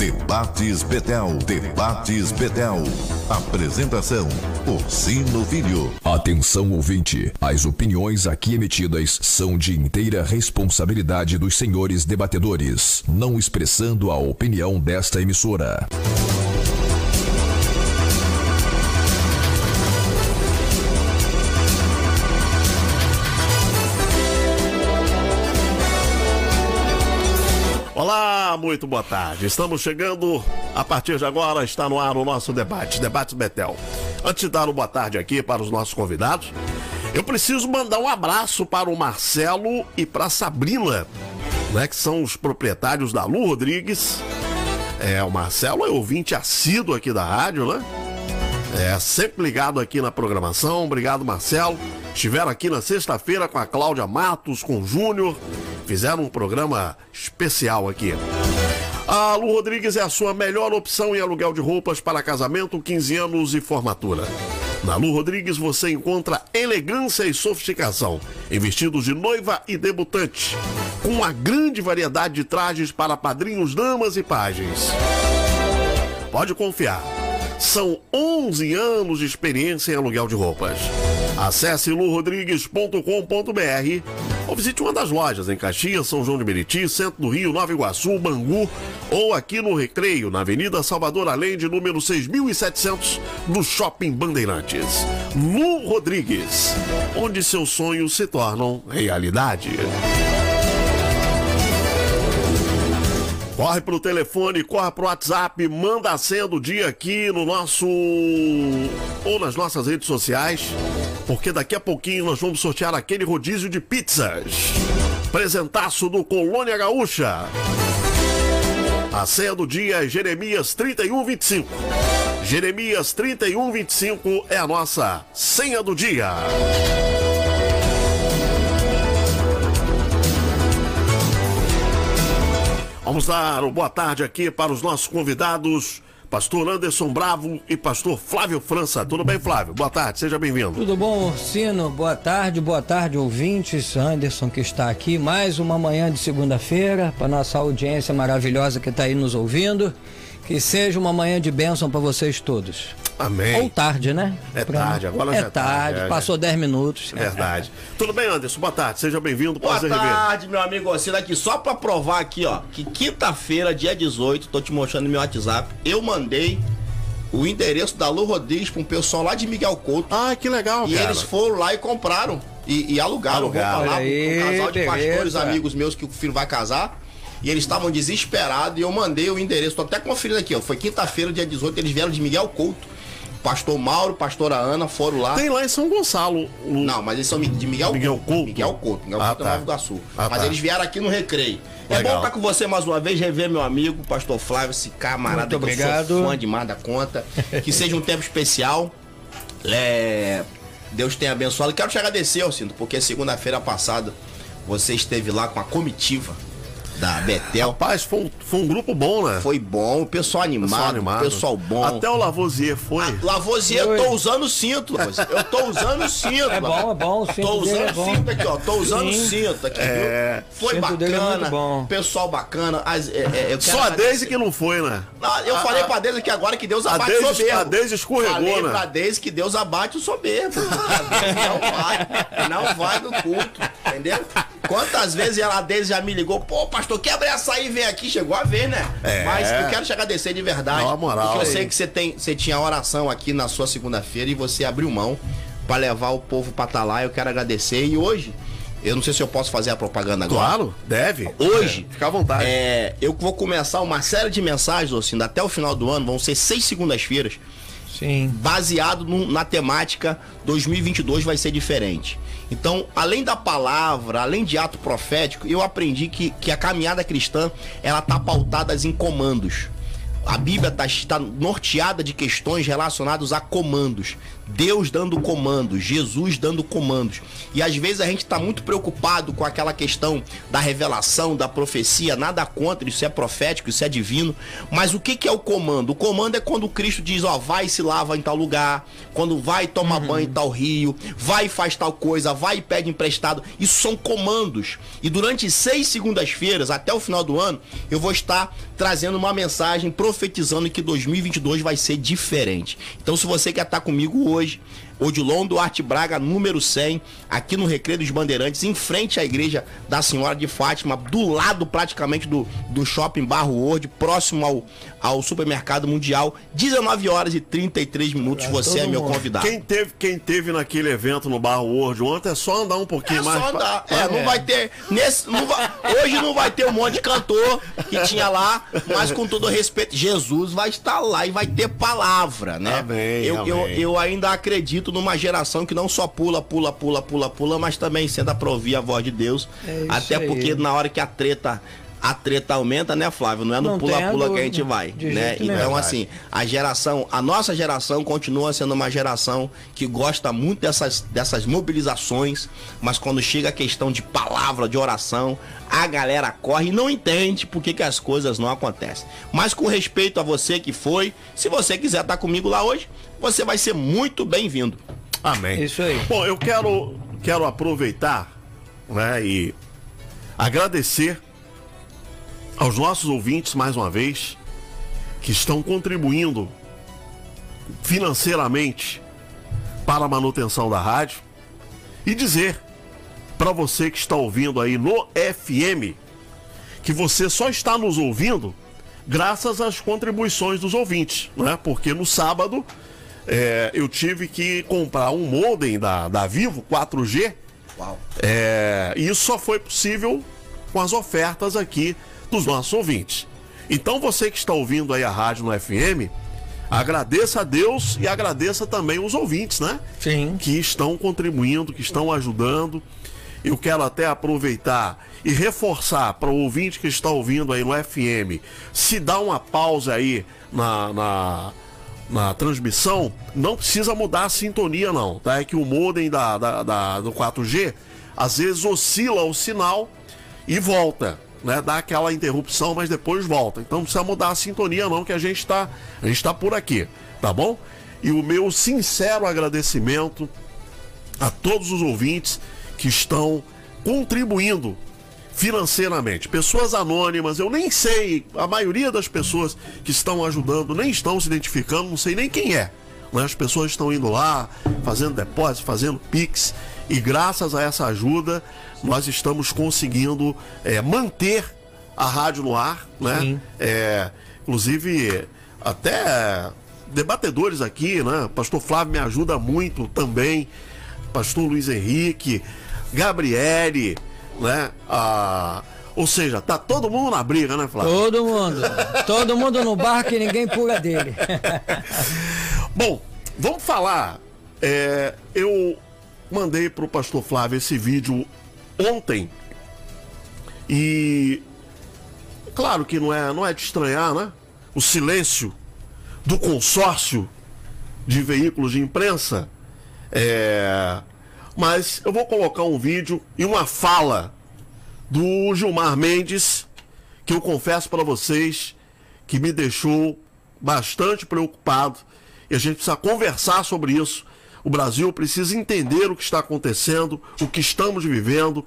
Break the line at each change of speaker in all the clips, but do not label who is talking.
Debates Betel. Debates Betel. Apresentação: Orsino Filho.
Atenção ouvinte, as opiniões aqui emitidas são de inteira responsabilidade dos senhores debatedores, não expressando a opinião desta emissora.
Muito boa tarde. Estamos chegando, a partir de agora está no ar o nosso debate, Debate Betel. Antes de dar uma boa tarde aqui para os nossos convidados, eu preciso mandar um abraço para o Marcelo e para a Sabrina, né, que são os proprietários da Lu Rodrigues. É, o Marcelo é ouvinte assíduo aqui da rádio, né? É, sempre ligado aqui na programação. Obrigado, Marcelo. Estiveram aqui na sexta-feira com a Cláudia Matos, com o Júnior. Fizeram um programa especial aqui. A Lu Rodrigues é a sua melhor opção em aluguel de roupas para casamento, 15 anos e formatura. Na Lu Rodrigues você encontra elegância e sofisticação em vestidos de noiva e debutante, com uma grande variedade de trajes para padrinhos, damas e pagens. Pode confiar. São 11 anos de experiência em aluguel de roupas. Acesse lurodrigues.com.br ou visite uma das lojas em Caxias, São João de Meriti, Centro do Rio, Nova Iguaçu, Bangu ou aqui no Recreio, na Avenida Salvador Allende, número 6700, no Shopping Bandeirantes. Lu Rodrigues, onde seus sonhos se tornam realidade. Corre pro telefone, corre pro WhatsApp, manda a senha do dia aqui no nosso. ou nas nossas redes sociais, porque daqui a pouquinho nós vamos sortear aquele rodízio de pizzas. Presentaço do Colônia Gaúcha. A senha do dia é Jeremias 3125. Jeremias 3125 é a nossa senha do dia. Vamos dar uma boa tarde aqui para os nossos convidados, Pastor Anderson Bravo e Pastor Flávio França. Tudo bem, Flávio? Boa tarde, seja bem-vindo.
Tudo bom, Sino? Boa tarde, boa tarde, ouvintes. Anderson que está aqui, mais uma manhã de segunda-feira para nossa audiência maravilhosa que está aí nos ouvindo. Que seja uma manhã de bênção para vocês todos.
Amém.
Ou tarde, né?
É
Pra-
tarde, agora
é
já é tarde,
tarde.
é,
passou 10 minutos.
Verdade. Tudo bem, Anderson? Boa tarde, seja bem-vindo.
Boa tarde, meu amigo Ocino aqui, só pra provar aqui, ó, que quinta-feira, dia 18, tô te mostrando no meu WhatsApp, eu mandei o endereço da Lu Rodrigues pra um pessoal lá de Miguel Couto.
Ah, que legal,
e
cara.
eles foram lá e compraram e, e alugaram.
Alugaram.
lá
Olha aí,
um casal de pastores
beleza.
amigos meus que o filho vai casar. E eles estavam desesperados e eu mandei o endereço, tô até conferindo aqui, ó. Foi quinta-feira, dia 18, eles vieram de Miguel Couto. Pastor Mauro, pastora Ana foram lá.
Tem lá em São Gonçalo. o-
Não, mas eles são de Miguel,
Miguel Couto?
Miguel Couto. Miguel
Ah,
Couto
tá.
é Nova Iguaçu.
Ah,
mas
tá.
eles vieram aqui no recreio. É
Legal.
bom estar com você mais uma vez, rever meu amigo, pastor Flávio, esse camarada
Muito
que eu
obrigado.
sou fã demais da conta. Que seja um tempo especial. É, Deus tenha abençoado. Quero te agradecer, Alcindo, porque segunda-feira passada você esteve lá com a comitiva da Betel.
Rapaz, foi um, foi um grupo bom, né?
Foi bom, o pessoal animado,
Pessoal animado.
pessoal bom.
Até o Lavoisier foi.
Ah, Lavoisier, eu tô usando cinto. Eu tô usando cinto.
É bom, é bom, o cinto
Tô usando
é bom.
cinto aqui, ó. Tô usando
Sim.
cinto aqui,
É.
viu? Foi
O cinto é
bacana.
muito bom.
Pessoal bacana. As- é, é, eu quero
Só a. Deise que não foi, né?
Não, eu
A-
falei
a-
pra Deise que agora que Deus
a
abate
Deise-
o soberbo.
a Deise escorregou,
Falei
né?
pra Deise que Deus abate o soberbo. não vai. Não vai no culto. Entendeu? Quantas vezes ela, a Deise já me ligou, pô, pastor, quebra essa aí, vem aqui. Chegou a ver, né?
É.
Mas eu quero te agradecer de verdade.
Uma moral
Porque eu
aí.
sei que você, tem, você tinha oração aqui na sua segunda-feira e você abriu mão pra levar o povo pra estar lá. Eu quero agradecer. E hoje, eu não sei se eu posso fazer a propaganda agora.
Claro, deve.
Hoje,
É, fica à vontade.
É, eu vou começar uma série de mensagens, assim, até o final do ano, vão ser seis segundas-feiras,
Sim.
baseado no- na temática 2022 vai ser diferente. Então, além da palavra, além de ato profético, eu aprendi que, que a caminhada cristã, ela tá pautada em comandos. a Bíblia está, está norteada de questões relacionadas a comandos. Deus dando comandos, Jesus dando comandos. E às vezes a gente está muito preocupado com aquela questão da revelação, da profecia, nada contra, isso é profético, isso é divino. Mas o que, que é o comando? O comando é quando Cristo diz, ó, vai e se lava em tal lugar, quando vai tomar uhum. banho em tal rio, vai e faz tal coisa, vai e pede emprestado. Isso são comandos. E durante seis segundas-feiras, até o final do ano, eu vou estar trazendo uma mensagem profetizando que 2022 vai ser diferente. Então, se você quer estar comigo hoje, hoje. Odilon Duarte Braga, número 100, aqui no Recreio dos Bandeirantes, em frente à igreja da Senhora de Fátima, do lado praticamente do, do Shopping Barro World, próximo ao, ao Supermercado Mundial, 19 horas e 33 minutos. É, você é meu mundo. convidado.
Quem teve, quem teve naquele evento no Barro World ontem é só andar um pouquinho
é
mais.
Só andar. Pra... É, não é. vai ter. Nesse, não vai, hoje não vai ter um monte de cantor que tinha lá, mas com todo respeito, Jesus vai estar lá e vai ter palavra, né?
Amém,
eu,
amém.
eu, eu ainda acredito numa geração que não só pula, pula, pula, pula, pula, mas também senta pra ouvir a voz de Deus. É até porque na hora que a treta a treta aumenta, né, Flávio? Não é no pula-pula que a gente vai, né? Então, assim, a geração, a nossa geração continua sendo uma geração que gosta muito dessas, dessas mobilizações, mas quando chega a questão de palavra, de oração, a galera corre e não entende por que, que as coisas não acontecem. Mas com respeito a você que foi, se você quiser estar comigo lá hoje, você vai ser muito bem-vindo.
Amém.
Isso aí.
Bom, eu quero, quero aproveitar né, e agradecer aos nossos ouvintes mais uma vez que estão contribuindo financeiramente para a manutenção da rádio e dizer para você que está ouvindo aí no FM que você só está nos ouvindo graças às contribuições dos ouvintes, né? Porque no sábado é, eu tive que comprar um modem da, da Vivo 4G. Uau. É, e isso só foi possível com as ofertas aqui dos nossos ouvintes. Então você que está ouvindo aí a rádio no FM, agradeça a Deus e agradeça também os ouvintes, né?
Sim.
Que estão contribuindo, que estão ajudando. Eu quero até aproveitar e reforçar para o ouvinte que está ouvindo aí no FM, se dá uma pausa aí na, na na transmissão, não precisa mudar a sintonia, não. Tá? É que o modem da, da, da, do 4G às vezes oscila o sinal e volta. Né, dá aquela interrupção, mas depois volta. Então não precisa mudar a sintonia, não, que a gente está a gente tá por aqui, tá bom? E o meu sincero agradecimento a todos os ouvintes que estão contribuindo financeiramente. Pessoas anônimas, eu nem sei, a maioria das pessoas que estão ajudando nem estão se identificando, não sei nem quem é. Mas as pessoas estão indo lá, fazendo depósito, fazendo pix, e graças a essa ajuda nós estamos conseguindo é, manter a rádio no ar, né? É, inclusive, até debatedores aqui, né? Pastor Flávio me ajuda muito também, Pastor Luiz Henrique, Gabriele, né? Ah, ou seja, tá todo mundo na briga, né, Flávio?
Todo mundo. todo mundo no barco e ninguém pula dele.
Bom, vamos falar. É, eu mandei pro pastor Flávio esse vídeo ontem. E claro que não é, não é de estranhar, né? O silêncio do consórcio de veículos de imprensa. É, mas eu vou colocar um vídeo e uma fala do Gilmar Mendes, que eu confesso para vocês que me deixou bastante preocupado e a gente precisa conversar sobre isso. O Brasil precisa entender o que está acontecendo, o que estamos vivendo.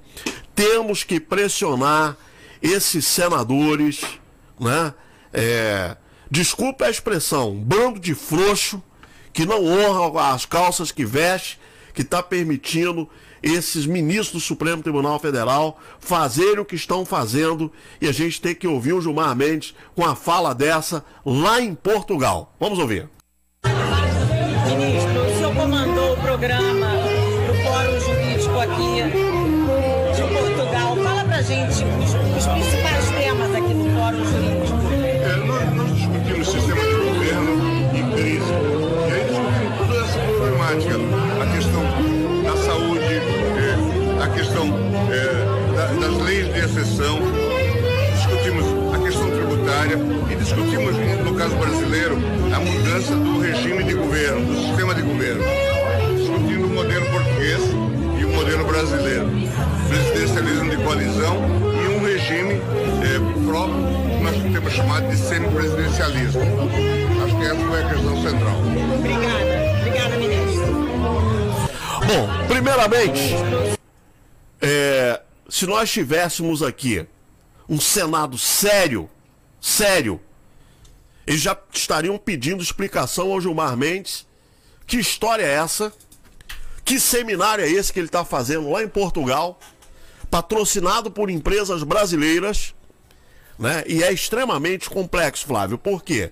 Temos que pressionar esses senadores, né? É, desculpa a expressão, bando de frouxo que não honra as calças que veste que está permitindo esses ministros do Supremo Tribunal Federal fazerem o que estão fazendo e a gente tem que ouvir o Gilmar Mendes com a fala dessa lá em Portugal. Vamos ouvir.
Programa do Fórum Jurídico aqui de Portugal. Fala pra gente os, os principais temas aqui do Fórum Jurídico.
É, nós, nós discutimos sistema de governo e crise. E aí discutimos toda essa problemática questão é, da, das leis de exceção, discutimos a questão tributária e discutimos no caso brasileiro, a mudança do regime de governo, do sistema de governo, modelo português e o modelo brasileiro. Presidencialismo de coalizão e um regime é, próprio que nós temos chamado de semipresidencialismo. Acho que essa foi a questão central.
Obrigada. Obrigada, ministro.
Bom, primeiramente, é, se nós tivéssemos aqui um Senado sério, sério, eles já estariam pedindo explicação ao Gilmar Mendes. Que história é essa? Que seminário é esse que ele está fazendo lá em Portugal, patrocinado por empresas brasileiras, né? E é extremamente complexo, Flávio. Por quê?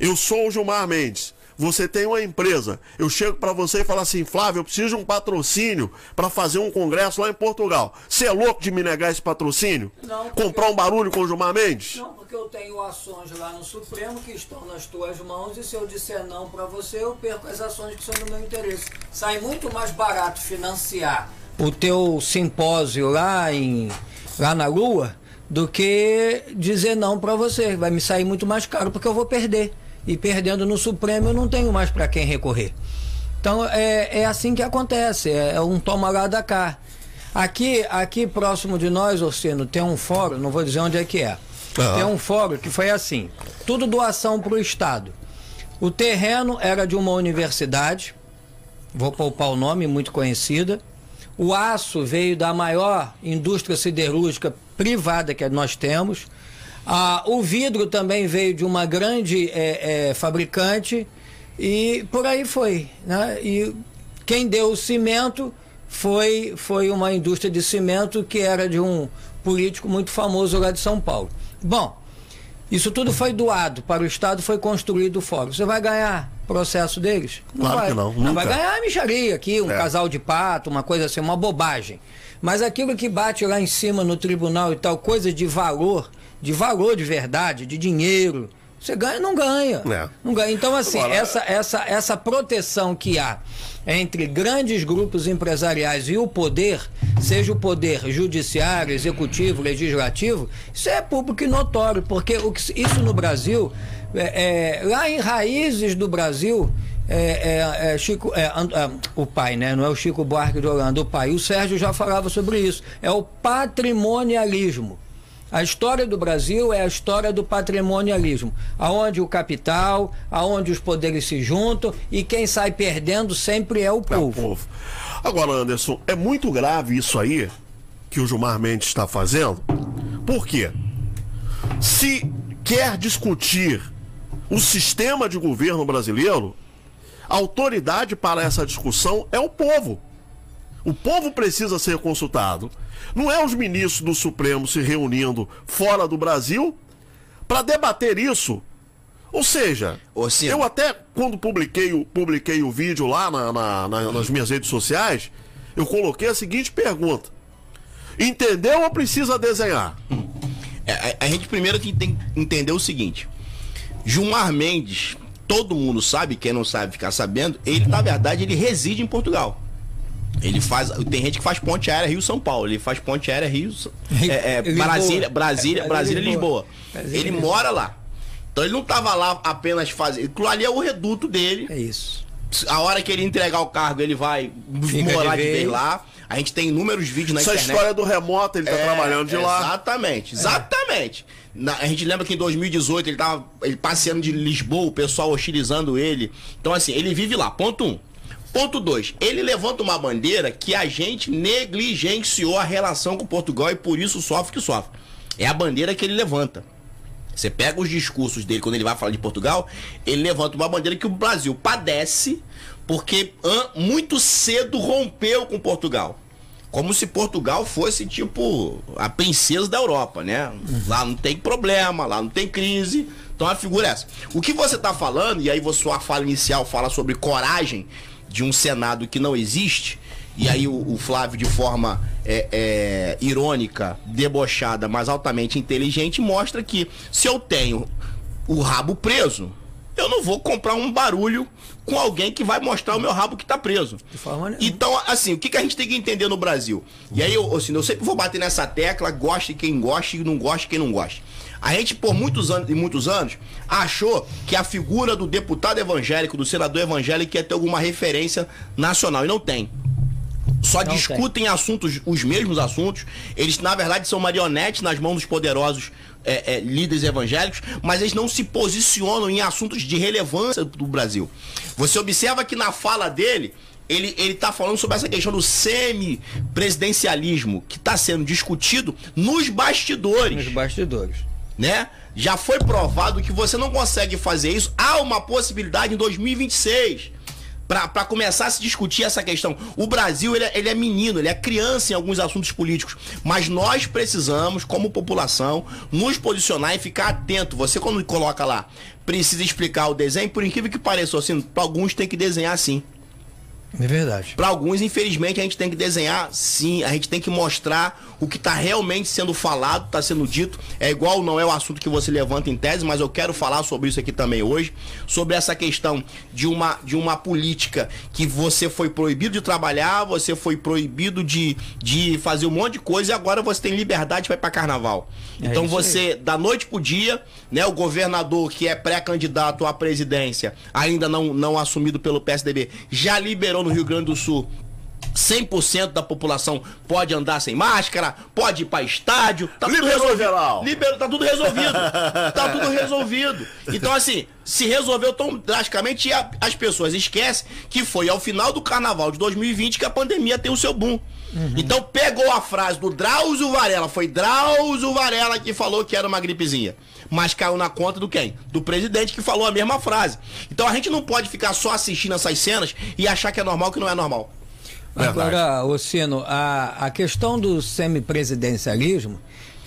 Eu sou o Gilmar Mendes. Você tem uma empresa. Eu chego para você e falo assim, Flávio, eu preciso de um patrocínio para fazer um congresso lá em Portugal. Você é louco de me negar esse patrocínio?
Não, porque-
Comprar um barulho com o Gilmar Mendes?
Não, porque eu tenho ações lá no Supremo que estão nas tuas mãos e se eu disser não para você, eu perco as ações que são do meu interesse. Sai muito mais barato financiar o teu simpósio lá em lá na Lua do que dizer não para você. Vai me sair muito mais caro porque eu vou perder. E perdendo no Supremo eu não tenho mais para quem recorrer. Então é, é assim que acontece, é, é um toma lá da cá. Aqui, aqui próximo de nós, Orsino, tem um fórum, não vou dizer onde é que é.
Aham.
Tem um fórum que foi assim: tudo doação para o Estado. O terreno era de uma universidade, vou poupar o nome, muito conhecida. O aço veio da maior indústria siderúrgica privada que nós temos. Ah, o vidro também veio de uma grande eh, eh, fabricante e por aí foi. Né? E quem deu o cimento foi, foi uma indústria de cimento que era de um político muito famoso lá de São Paulo. Bom, isso tudo foi doado para o Estado, foi construído o fórum. Você vai ganhar processo deles?
Claro
vai.
que não,
Vai
nunca.
ganhar a micharia aqui, um
É.
casal de pato, uma coisa assim, uma bobagem. Mas aquilo que bate lá em cima no tribunal e tal, coisa de valor, de valor de verdade, de dinheiro, você ganha ou não ganha.
É.
Não ganha. Então, assim,
Agora-
essa, essa, essa proteção que há entre grandes grupos empresariais e o poder, seja o poder judiciário, executivo, legislativo, isso é público e notório, porque o que, isso no Brasil, é, é, lá em raízes do Brasil, é, é, é, Chico, é, an- ah, o pai, né? Não é o Chico Buarque de Holanda, o pai. O Sérgio já falava sobre isso. É o patrimonialismo. A história do Brasil é a história do patrimonialismo, aonde o capital, aonde os poderes se juntam e quem sai perdendo sempre é o
É o
povo.
povo. Agora, Anderson, é muito grave isso aí que o Gilmar Mendes está fazendo. Por quê? Se quer discutir o sistema de governo brasileiro, a autoridade para essa discussão é o povo. O povo precisa ser consultado. Não é os ministros do Supremo se reunindo fora do Brasil para debater isso. Ou seja, eu até quando publiquei o, publiquei o vídeo lá na- na- na- nas minhas redes sociais, eu coloquei a seguinte pergunta: Entendeu ou precisa desenhar?
É, a, a gente primeiro tem, tem que entender o seguinte: Gilmar Mendes, todo mundo sabe, quem não sabe ficar sabendo, ele na verdade ele reside em Portugal. Ele faz, tem gente que faz ponte aérea Rio São Paulo, ele faz ponte aérea Rio, é, é,
Lisboa.
Brasília,
É,
Brasília, Brasília,
Lisboa. Brasília,
Ele
Lisboa.
mora lá. Então ele não tava lá apenas fazendo, aquilo ali é o reduto dele.
É isso.
A hora que ele entregar o cargo, ele vai
Fica
morar
de
de vez lá. A gente tem inúmeros vídeos na
Essa
internet.
história do remoto, ele tá
É,
trabalhando de lá.
Exatamente, exatamente. Na- a gente lembra que em 2018 ele tava ele passeando de Lisboa, o pessoal hostilizando ele. Então, assim, ele vive lá. Ponto um. Ponto dois. Ele levanta uma bandeira que a gente negligenciou a relação com Portugal e por isso sofre que sofre. É a bandeira que ele levanta. Você pega os discursos dele quando ele vai falar de Portugal, ele levanta uma bandeira que o Brasil padece porque muito cedo rompeu com Portugal. Como se Portugal fosse tipo a princesa da Europa, né? Lá não tem problema, lá não tem crise. Então a figura é essa. O que você tá falando, e aí sua fala inicial fala sobre coragem de um Senado que não existe, e aí o, o Flávio, de forma é, é, irônica, debochada, mas altamente inteligente, mostra que se eu tenho o rabo preso, eu não vou comprar um barulho com alguém que vai mostrar o meu rabo que tá preso.
De forma nenhuma.
Então, assim, o que, que a gente tem que entender no Brasil? E aí, eu, assim, eu sempre vou bater nessa tecla, goste quem goste e não goste quem não goste. A gente, por muitos anos e muitos anos, achou que a figura do deputado evangélico, do senador evangélico, ia ter alguma referência nacional. E não tem. Só
Não
discutem assuntos, os mesmos assuntos. Eles, na verdade, são marionetes nas mãos dos poderosos é, é, líderes evangélicos, mas eles não se posicionam em assuntos de relevância do Brasil. Você observa que na fala dele, ele, ele tá falando sobre essa questão do semi-presidencialismo que está sendo discutido nos bastidores
Nos bastidores.
Né? Já foi provado que você não consegue fazer isso. Há uma possibilidade em 2026 para começar a se discutir essa questão. O Brasil ele é, ele é menino, ele é criança em alguns assuntos políticos, mas nós precisamos, como população, nos posicionar e ficar atento. Você quando coloca lá, precisa explicar o desenho, por incrível que pareça, assim, para alguns tem que desenhar assim.
É verdade.
Para alguns, infelizmente, a gente tem que desenhar sim, a gente tem que mostrar o que está realmente sendo falado, está sendo dito. É igual, não é o assunto que você levanta em tese, mas eu quero falar sobre isso aqui também hoje, sobre essa questão de uma, de uma política que você foi proibido de trabalhar, você foi proibido de, de fazer um monte de coisa e agora você tem liberdade para ir para carnaval.
É
então
isso aí.
você, da noite pro dia, né, o governador que é pré-candidato à presidência, ainda não, não assumido pelo PSDB, já liberou no Rio Grande do Sul 100% da população pode andar sem máscara, pode ir para estádio. Tá tudo resolvido.
geral.
Liberou, tá tudo resolvido. tá tudo resolvido. Então, assim, se resolveu tão drasticamente e a- as pessoas esquecem que foi ao final do carnaval de 2020 que a pandemia tem o seu boom. Então pegou a frase do Drauzio Varela, foi Drauzio Varela que falou que era uma gripezinha. Mas caiu na conta do quem? Do presidente que falou a mesma frase. Então a gente não pode ficar só assistindo essas cenas e achar que é normal que não é normal.
Agora, Ocino, a, a questão do semipresidencialismo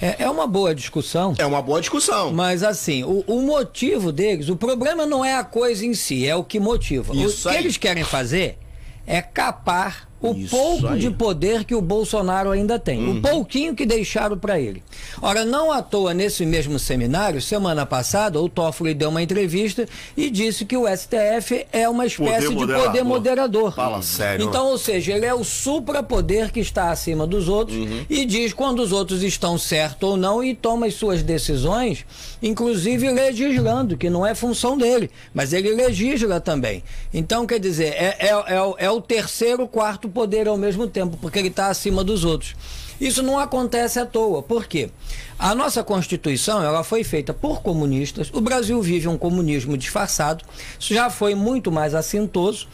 é, é uma boa discussão.
É uma boa discussão.
Mas assim, o, o motivo deles, o problema não é a coisa em si, é o que motiva.
Isso
o que
aí.
eles querem fazer é capar o
Isso
pouco
aí.
de poder que o Bolsonaro ainda tem,
Uhum.
o pouquinho que deixaram para ele. Ora, não à toa nesse mesmo seminário, semana passada, o Toffoli deu uma entrevista e disse que o STF é uma espécie de
moderador.
poder moderador.
Fala sério, né?
Então, ou seja, ele é o suprapoder que está acima dos outros
Uhum.
e diz quando os outros estão certos ou não e toma as suas decisões, inclusive legislando, que não é função dele, mas ele legisla também. Então, quer dizer, é, é, é, o- é o terceiro, quarto poder ao mesmo tempo, porque ele está acima dos outros. Isso não acontece à toa. Por quê? A nossa Constituição ela foi feita por comunistas. O Brasil vive um comunismo disfarçado. Isso já foi muito mais assintoso.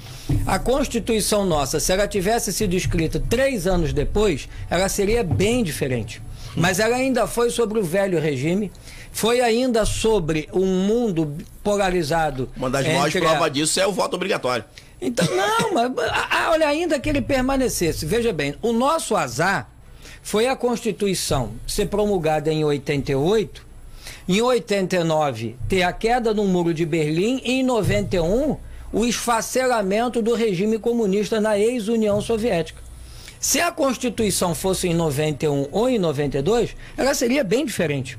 A Constituição nossa, se ela tivesse sido escrita três anos depois, ela seria bem diferente. Mas ela ainda foi sobre o velho regime. Foi ainda sobre um mundo polarizado.
Uma das maiores
entre a-
provas disso é o voto obrigatório.
então, não, mas ah, olha, ainda que ele permanecesse, veja bem, o nosso azar foi a Constituição ser promulgada em 88, em 89 ter a queda do muro de Berlim e em 91 o esfacelamento do regime comunista na ex-União Soviética. Se a Constituição fosse em 91 ou em 92, ela seria bem diferente.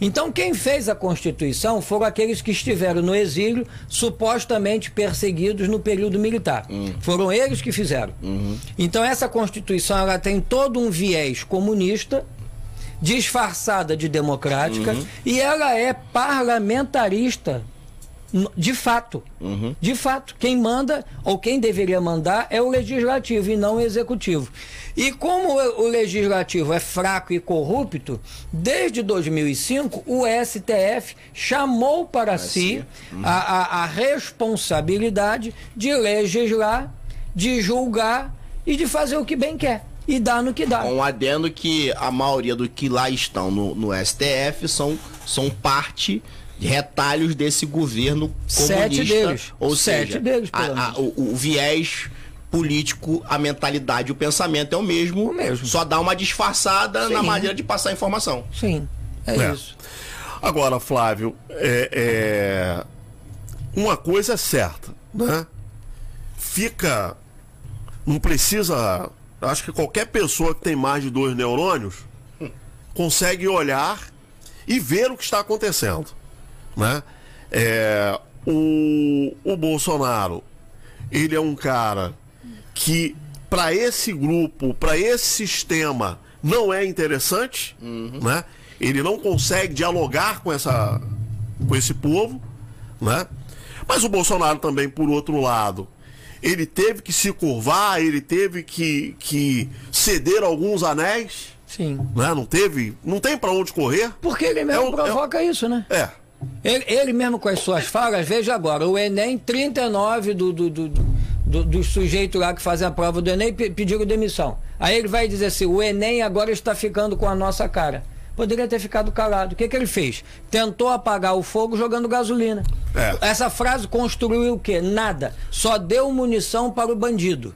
Então, quem fez a Constituição foram aqueles que estiveram no exílio, supostamente perseguidos no período militar. Foram eles que fizeram. Então, essa Constituição ela tem todo um viés comunista, disfarçada de democrática, e ela é parlamentarista. De fato. De fato. Quem manda, ou quem deveria mandar, é o legislativo e não o executivo. E como o legislativo é fraco e corrupto, desde 2005 o STF chamou para si a, a- a responsabilidade de legislar, de julgar e de fazer o que bem quer. E dar no que dá.
Com um adendo que a maioria do que lá estão no, no STF são, são parte retalhos desse governo comunista.
Sete deles.
Ou
Sete
seja,
deles,
a- a- o, o viés político, a mentalidade, o pensamento é o mesmo,
O mesmo.
só dá uma disfarçada na
Sim.
maneira de passar informação.
Sim, é,
É.
isso.
Agora, Flávio, é, é, uma coisa é certa, né? Fica. Não precisa. Acho que qualquer pessoa que tem mais de dois neurônios consegue olhar e ver o que está acontecendo, né? É, o, o Bolsonaro, ele é um cara que para esse grupo, para esse sistema, não é interessante, né? ele não consegue dialogar com, essa, com esse povo, né? Mas o Bolsonaro também, por outro lado, ele teve que se curvar, ele teve que, que ceder alguns anéis.
Sim.
Né? Não teve. Não tem para onde correr.
Porque ele mesmo
É o-
provoca isso, né?
É.
Ele, ele mesmo com as suas falas, veja agora, o Enem, 39 do, do, do, do, dos sujeitos lá que fazem a prova do Enem pe- pediram demissão. Aí ele vai dizer assim, o Enem agora está ficando com a nossa cara. Poderia ter ficado calado. O que, que ele fez? Tentou apagar o fogo jogando gasolina.
É.
Essa frase construiu o quê? Nada. Só deu munição para o bandido.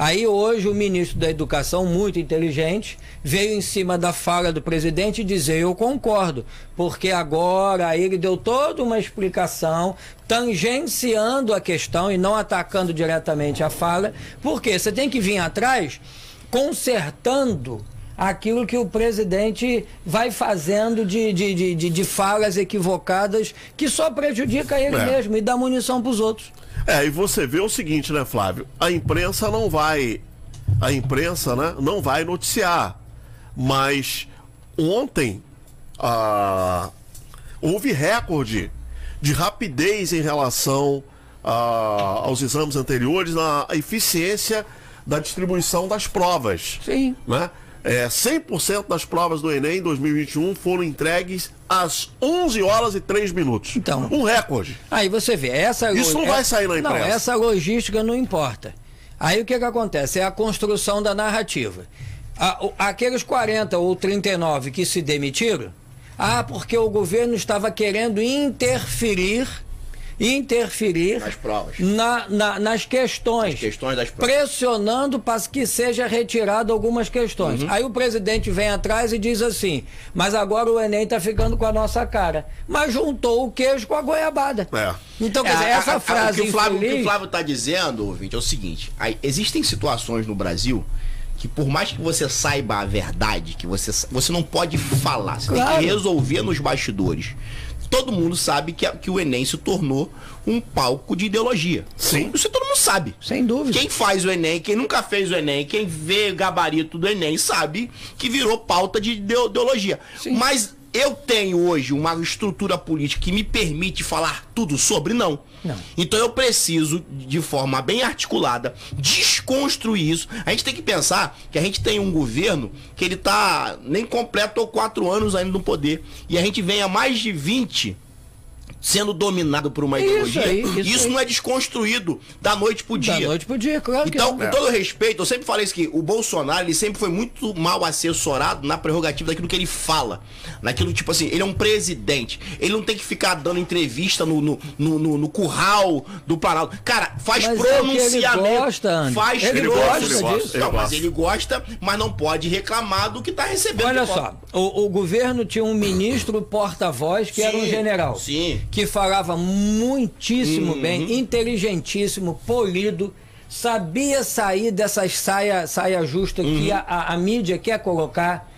Aí hoje o ministro da Educação, muito inteligente, veio em cima da fala do presidente dizer eu concordo, porque agora ele deu toda uma explicação tangenciando a questão e não atacando diretamente a fala, porque você tem que vir atrás consertando aquilo que o presidente vai fazendo de, de, de, de- de falas equivocadas que só prejudica ele
É.
mesmo e dá munição para os outros.
É, e você vê o seguinte, né, Flávio? A imprensa não vai. A imprensa, né, não vai noticiar. Mas ontem ah, houve recorde de rapidez em relação ah, aos exames anteriores na eficiência da distribuição das provas.
Sim.
Né? É, 100% das provas do Enem em 2021 foram entregues às 11 horas e 3 minutos.
Então.
um recorde.
Aí você vê, essa
Isso não
é-
vai sair na
Não,
imprensa.
essa logística não importa. Aí o que, que acontece? É a construção da narrativa. A- aqueles 40 ou 39 que se demitiram, ah, porque o governo estava querendo interferir, interferir
Nas provas.
na- na- nas questões,
questões das provas.
pressionando para que seja retirado algumas questões.
Uhum.
Aí o presidente vem atrás e diz assim: mas agora o Enem está ficando com a nossa cara. Mas juntou o queijo com a goiabada.
É.
Então, quer
É,
dizer, essa
a- a-
frase
O que o Flávio, o que o
infeliz-
Flávio tá dizendo, ouvinte, é o seguinte: aí, existem situações no Brasil que, por mais que você saiba a verdade, que você, você não pode falar, você tem
Claro.
que resolver nos bastidores. Todo mundo sabe que, que o Enem se tornou um palco de ideologia.
Sim.
Isso todo mundo sabe.
Sem dúvida.
Quem faz o Enem, quem nunca fez o Enem, quem vê o gabarito do Enem, sabe que virou pauta de ideo- ideologia.
Sim.
Mas eu tenho hoje uma estrutura política que me permite falar tudo sobre? Não.
Não.
Então eu preciso, de forma bem articulada, desconstruir isso. A gente tem que pensar que a gente tem um governo que ele tá nem completou quatro anos ainda no poder. E a gente vem há mais de 20 sendo dominado por uma
Isso
ideologia.
aí,
isso
isso
não é desconstruído da noite pro dia.
Da noite pro dia, claro que
Então,
não.
com todo respeito, eu sempre falei isso que o Bolsonaro, ele sempre foi muito mal assessorado na prerrogativa daquilo que ele fala. Naquilo, tipo assim, ele é um presidente. Ele não tem que ficar dando entrevista no, no, no, no- no curral do Planalto. Cara, faz
Mas é o que ele
pronunciamento.
gosta, Andy.
faz
Ele
gosta
pronunciamento.
disso.
Não, mas
gosta.
ele gosta, mas não pode reclamar do que tá recebendo.
Olha só, o, o governo tinha um ministro porta-voz que era um
Sim,
general.
sim.
Que falava muitíssimo
Uhum.
bem, inteligentíssimo, polido, sabia sair dessas saia, saia justa
Uhum.
que a, a- a mídia quer colocar.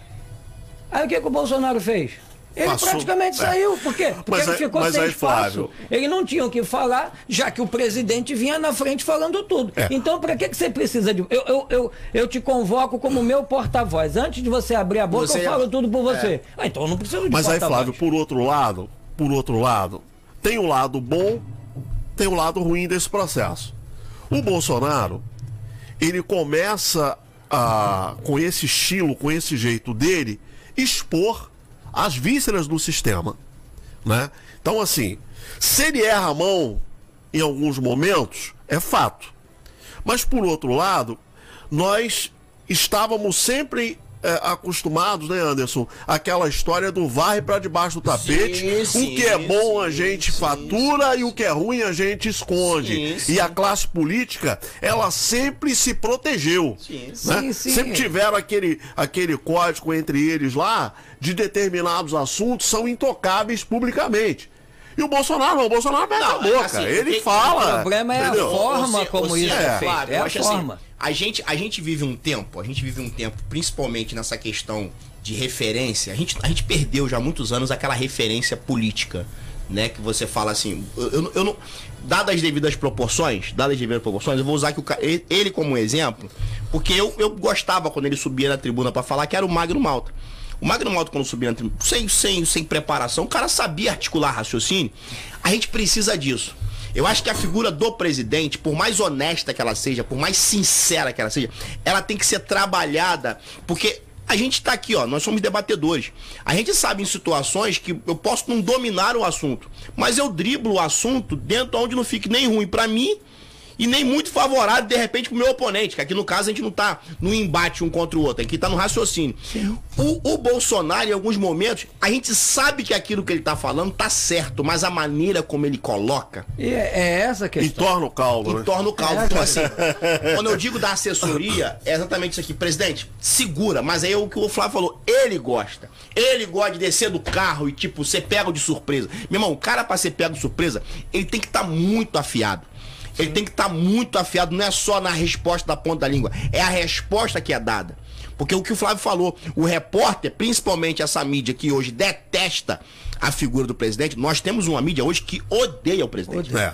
Aí o que, que o Bolsonaro fez? Ele
Passou.
praticamente
É.
saiu. Por quê? Porque
Mas
ele
aí-
ficou
mas
sem
aí,
espaço.
Flávio-
Ele não tinha o que falar, já que o presidente vinha na frente falando tudo.
É.
Então, para que, que você precisa de. Eu, eu, eu, eu te convoco como meu porta-voz. Antes de você abrir a boca,
Você-
eu falo tudo por você. Ah, então eu não preciso de
Mas aí. Flávio, por outro lado, por outro lado, tem o lado bom, tem o lado ruim desse processo. O Bolsonaro, ele começa a, com esse estilo, com esse jeito dele, expor as vísceras do sistema, né? Então, assim, se ele erra a mão em alguns momentos, é fato. Mas por outro lado, nós estávamos sempre é, acostumados, né, Anderson? Aquela história do varre para debaixo do tapete.
Sim,
o que é
sim,
bom a
sim,
gente
sim,
fatura e o que é ruim a gente esconde.
Sim, sim.
E a classe política, ela sempre se protegeu.
Sim,
né?
sim, sim.
Sempre tiveram aquele, aquele código entre eles lá de determinados assuntos são intocáveis publicamente. E o Bolsonaro não, o Bolsonaro pega a
Não,
boca.
assim,
ele
tem-
fala.
o problema é a
entendeu?
forma
Você-
como
você-
isso é, feito.
Flávio,
é
eu
a
acho assim,
forma.
a gente, a gente vive um tempo, a gente vive um tempo, principalmente nessa questão de referência, a gente, a gente perdeu já há muitos anos aquela referência política, né? Que você fala assim, eu, eu, eu não. Dadas as devidas proporções, dadas as devidas proporções, eu vou usar aqui o, ele- como exemplo, porque eu, eu gostava quando ele subia na tribuna pra falar que era o Magno Malta. O Magno Malta, quando subia sem, sem, sem preparação, o cara sabia articular raciocínio. A gente precisa disso. Eu acho que a figura do presidente, por mais honesta que ela seja, por mais sincera que ela seja, ela tem que ser trabalhada, porque a gente está aqui, ó, nós somos debatedores. A gente sabe em situações que eu posso não dominar o assunto, mas eu driblo o assunto dentro onde não fique nem ruim para mim e nem muito favorável, de repente, pro meu oponente, que aqui no caso a gente não tá no embate um contra o outro, aqui tá no raciocínio. O, o Bolsonaro, em alguns momentos, a gente sabe que aquilo que ele tá falando tá certo, mas a maneira como ele coloca.
E é, é essa a
E
questão.
torna o caldo, né?
E torna o caldo. Então, assim, quando eu digo da assessoria, é exatamente isso aqui. Presidente, segura, mas aí é o que o Flávio falou. Ele gosta. Ele gosta de descer do carro e, tipo, ser pego de surpresa. Meu irmão, o cara pra ser pego de surpresa, ele tem que estar muito afiado. Ele tem que estar muito afiado, não é só na resposta da ponta da língua, é a resposta que é dada. Porque o que o Flávio falou, o repórter, principalmente essa mídia que hoje detesta a figura do presidente, nós temos uma mídia hoje que odeia o presidente.
É.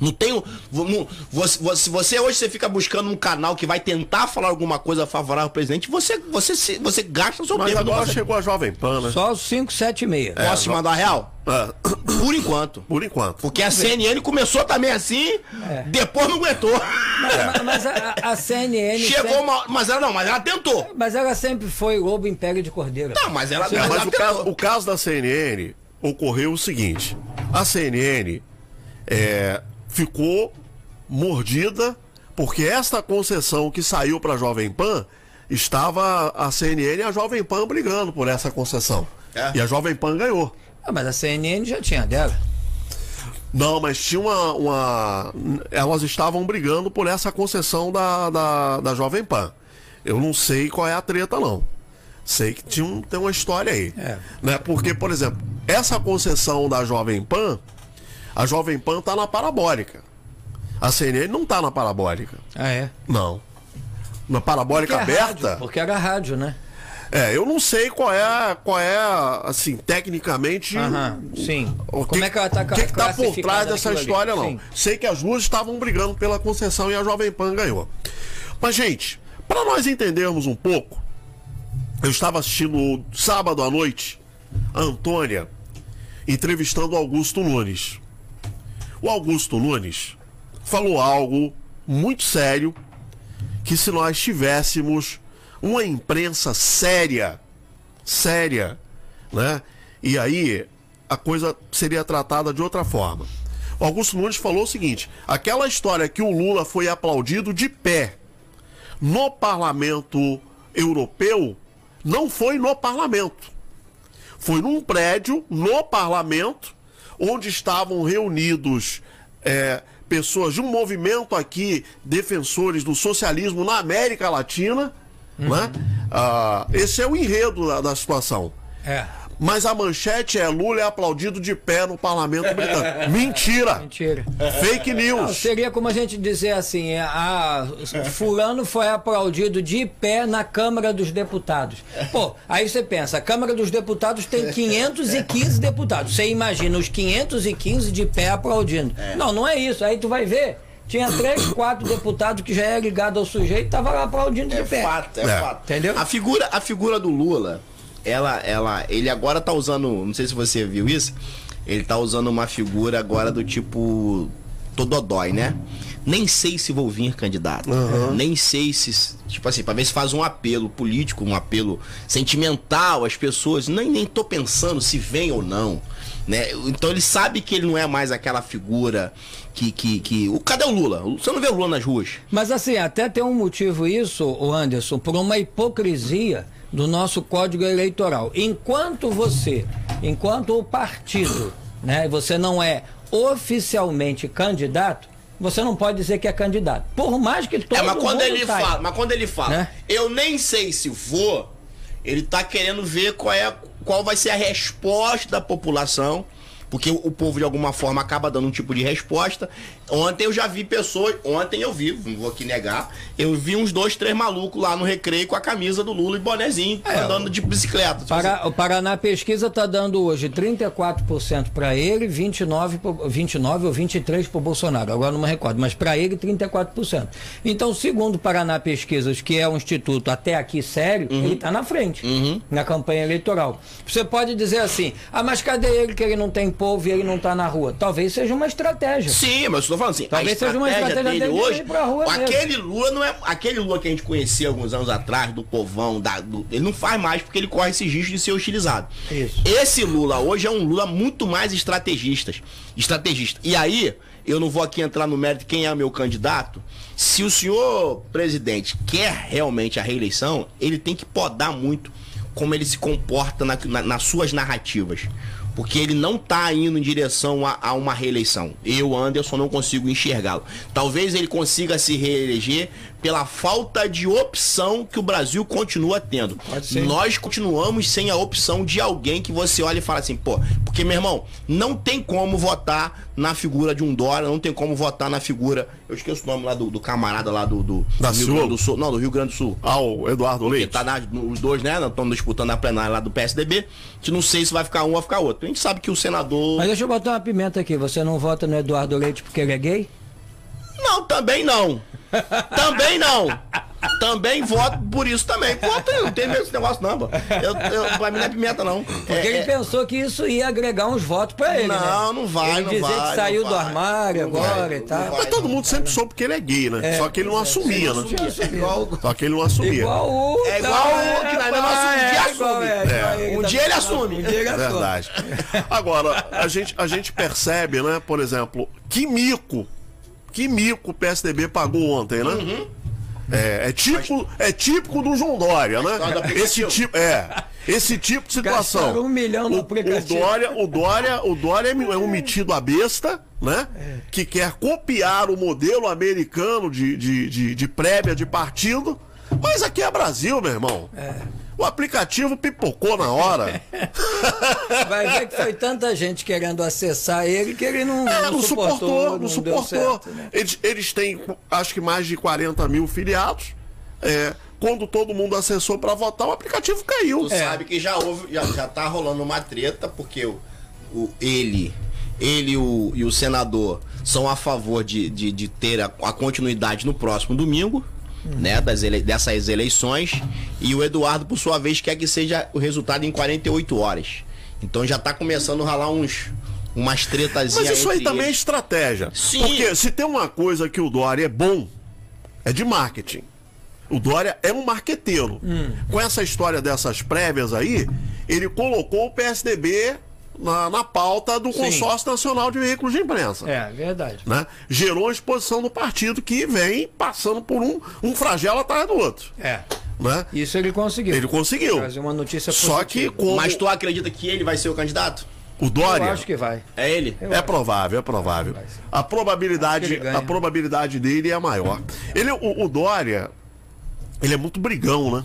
Não tenho. não- você, você, você hoje você fica buscando um canal que vai tentar falar alguma coisa favorável ao presidente, você, você, se- você gasta o seu
Mas
tempo.
agora chegou a Jovem Pan, né?
Só os 5, 7 e meia.
Posso te mandar a real?
É,
Por enquanto.
por enquanto.
Porque a CNN começou também assim, depois não aguentou.
Mas, mas a, a CNN.
Chegou
sempre-
uma. Mas ela não, mas ela tentou.
Mas ela sempre foi lobo império de cordeiro.
Não, mas ela, mas
mas
ela
o caso, o caso da CNN ocorreu o seguinte: a CNN é, ficou mordida porque esta concessão que saiu para a Jovem Pan estava a CNN e a Jovem Pan brigando por essa concessão.
É.
E a Jovem Pan ganhou.
Ah, mas a CNN já tinha dela.
Não, mas tinha uma. uma- elas estavam brigando por essa concessão da, da, da Jovem Pan. Eu não sei qual é a treta, não. Sei que tinha um, tem uma história aí.
É.
Né? Porque, por exemplo, essa concessão da Jovem Pan, a Jovem Pan tá na parabólica. A CNN não tá na parabólica.
Ah, é?
Não. Na parabólica
Porque é
aberta?
rádio, porque era rádio, né?
É, eu não sei qual é, qual é assim, tecnicamente.
Aham, sim.
O
Como é que ela tá
O que, que tá por trás dessa
naquilo ali?
história, não?
Sim.
Sei que as duas estavam brigando pela concessão e a Jovem Pan ganhou. Mas, gente, para nós entendermos um pouco, eu estava assistindo sábado à noite a Antônia entrevistando o Augusto Nunes. O Augusto Nunes falou algo muito sério que se nós tivéssemos uma imprensa séria, séria, né? E aí a coisa seria tratada de outra forma. O Augusto Nunes falou o seguinte: aquela história que o Lula foi aplaudido de pé no parlamento europeu não foi no parlamento. Foi num prédio no parlamento onde estavam reunidos é, pessoas de um movimento aqui, defensores do socialismo na América Latina. Né? Ah, esse é o enredo da, da situação.
É.
Mas a manchete é Lula é aplaudido de pé no parlamento britânico. Mentira!
Mentira.
Fake
Não,
news!
seria como a gente dizer assim, é, a, fulano foi aplaudido de pé na Câmara dos Deputados. Pô, aí você pensa, a Câmara dos Deputados tem 515 deputados. Você imagina os 515 de pé aplaudindo. Não, não é isso. Aí tu vai ver, tinha três, quatro deputados que já era ligado ao sujeito e tava lá aplaudindo de
É
pé.
fato, é,
É.
fato.
Entendeu?
A figura, a figura do Lula, ela, ela, ele agora tá usando, não sei se você viu isso, ele tá usando uma figura agora do tipo Tododói, né? Nem sei se vou vir candidato. Nem sei se, tipo assim, pra ver se faz um apelo político, um apelo sentimental às pessoas. Nem, nem tô pensando se vem ou não. Né? Então ele sabe que ele não é mais aquela figura que. que, que... O, cadê o Lula? Você não vê o Lula nas ruas?
Mas assim, até tem um motivo isso, o Anderson, por uma hipocrisia do nosso código eleitoral. Enquanto você, enquanto o partido, né, você não é oficialmente candidato, você não pode dizer que é candidato. Por mais que todo
É, mas quando
mundo
ele fala, mas quando ele fala,
Né?
eu nem sei se vou, ele tá querendo ver qual é qual vai ser a resposta da população, porque o povo de alguma forma acaba dando um tipo de resposta. Ontem eu já vi pessoas, ontem eu vi, não vou aqui negar, eu vi uns dois, três malucos lá no recreio com a camisa do Lula e bonezinho, andando de bicicleta. Tipo
Para, o Paraná Pesquisa está dando hoje 34% para ele, 29, pro- 29 ou 23 para o Bolsonaro. Agora não me recordo, mas para ele 34%. Então, segundo o Paraná Pesquisas, que é um instituto até aqui sério,
Uhum.
ele está na frente na campanha eleitoral. Você pode dizer assim: ah, mas cadê ele que ele não tem povo e ele não está na rua? Talvez seja uma estratégia.
Sim, mas tô falando assim,
Talvez
a
seja uma
estratégia dele
dele de
hoje,
rua mesmo.
aquele Lula não é aquele Lula que a gente conhecia alguns anos atrás do povão, da, do- ele não faz mais porque ele corre esse risco de ser hostilizado.
Isso.
Esse Lula hoje é um Lula muito mais estrategista, estrategista. E aí, eu não vou aqui entrar no mérito de quem é meu candidato. Se o senhor presidente quer realmente a reeleição, ele tem que podar muito como ele se comporta na- na- nas suas narrativas. Porque ele não tá indo em direção a, a uma reeleição. Eu, Anderson, não consigo enxergá-lo. Talvez ele consiga se reeleger pela falta de opção que o Brasil continua tendo.
Pode ser.
Nós continuamos sem a opção de alguém que você olha e fala assim, pô, porque, meu irmão, não tem como votar na figura de um Dória, não tem como votar na figura. Eu esqueço o nome lá do, do camarada lá do, do,
Da
do Rio? Grande do Sul. Não, do Rio Grande do Sul.
Ah, o Eduardo
Porque
Leite.
tá na- os dois, né? Estão disputando a plenária lá do PSDB. A gente não sei se vai ficar um ou vai ficar outro. A gente sabe que o senador.
Mas deixa eu botar uma pimenta aqui. Você não vota no Eduardo Leite porque ele é gay?
Não, também não. Também não. Também voto por isso também. Voto, não tem mesmo esse negócio, não, pô. Eu, eu, pra mim não é pimenta, não.
Porque
É-
ele
é-
pensou que isso ia agregar uns votos pra ele.
Não,
né?
não vai,
Ele
não
dizer
vai,
que saiu
não
do armário
Não
agora
vai,
e
não
tal.
vai.
Mas todo mundo sempre soube que ele é gay, né? Só que ele não assumia, né?
Igual,
Só que ele não assumia.
Igual o.
É igual o que nós mesmo assume, um dia
é, é,
É, ele assume.
Um dia ele
É
assume.
verdade. Agora, a gente, a gente percebe, né, por exemplo, que mico, que mico o PSDB pagou ontem, né?
Uhum.
É, é, típico, é típico do João Dória, né? Esse tipo, é, esse tipo de situação.
Gastaram um milhão no
o, o. Dória, o Dória, o Dória é um metido a besta, né? Que quer copiar o modelo americano de, de, de, de prévia de partido. Mas aqui é Brasil, meu irmão. O aplicativo pipocou na hora.
Vai ver que foi tanta gente querendo acessar ele que ele não,
É,
não
não suportou, não,
deu
suportou.
certo, né?
eles, eles têm, acho que mais de 40 mil filiados. É, quando todo mundo acessou para votar, o aplicativo caiu.
Tu sabe que já houve, já, já tá rolando uma treta, porque o, o- ele, ele e o, e o senador são a favor de, de, de ter a, a continuidade no próximo domingo, né? Das ele, dessas eleições. E o Eduardo, por sua vez, quer que seja o resultado em 48 horas. Então já tá começando a ralar uns. Umas tretazinhas.
Mas isso aí também é estratégia.
Sim.
Porque se tem uma coisa que o Dória é bom, é de marketing. O Dória é um marqueteiro.
Hum.
Com essa história dessas prévias aí, ele colocou o PSDB na, na pauta do Consórcio Nacional de Veículos de Imprensa.
É, verdade.
né? Gerou a exposição do partido que vem passando por um, um flagelo atrás do outro.
É.
Né?
Isso ele conseguiu.
Ele conseguiu.
Trazer uma notícia
Só que
positiva.
como
Mas tu acredita que ele vai ser o candidato?
o Dória
Eu acho que vai.
É ele?
é provável, é provável. A probabilidade,
Acho
a probabilidade dele é maior. Ele, o, o Dória, ele é muito brigão, né?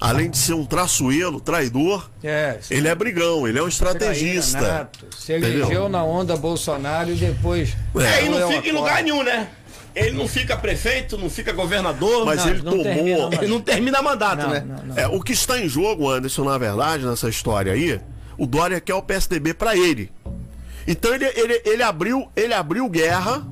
Além de ser um traçoeiro, traidor,
É.
ele é brigão, ele é um estrategista.
Nato. Se elegeu
Entendeu?
na onda Bolsonaro e depois.
É, e
Não
não
é
fica em lugar nenhum, né? Ele não fica prefeito, não fica governador,
Mas
Não,
ele
não
tomou.
ele não termina mandato,
Não,
né?
não, não.
É, o que está em jogo, Anderson, na verdade, nessa história aí, o Dória quer o PSDB para ele. Então ele, ele, ele, abriu, ele abriu guerra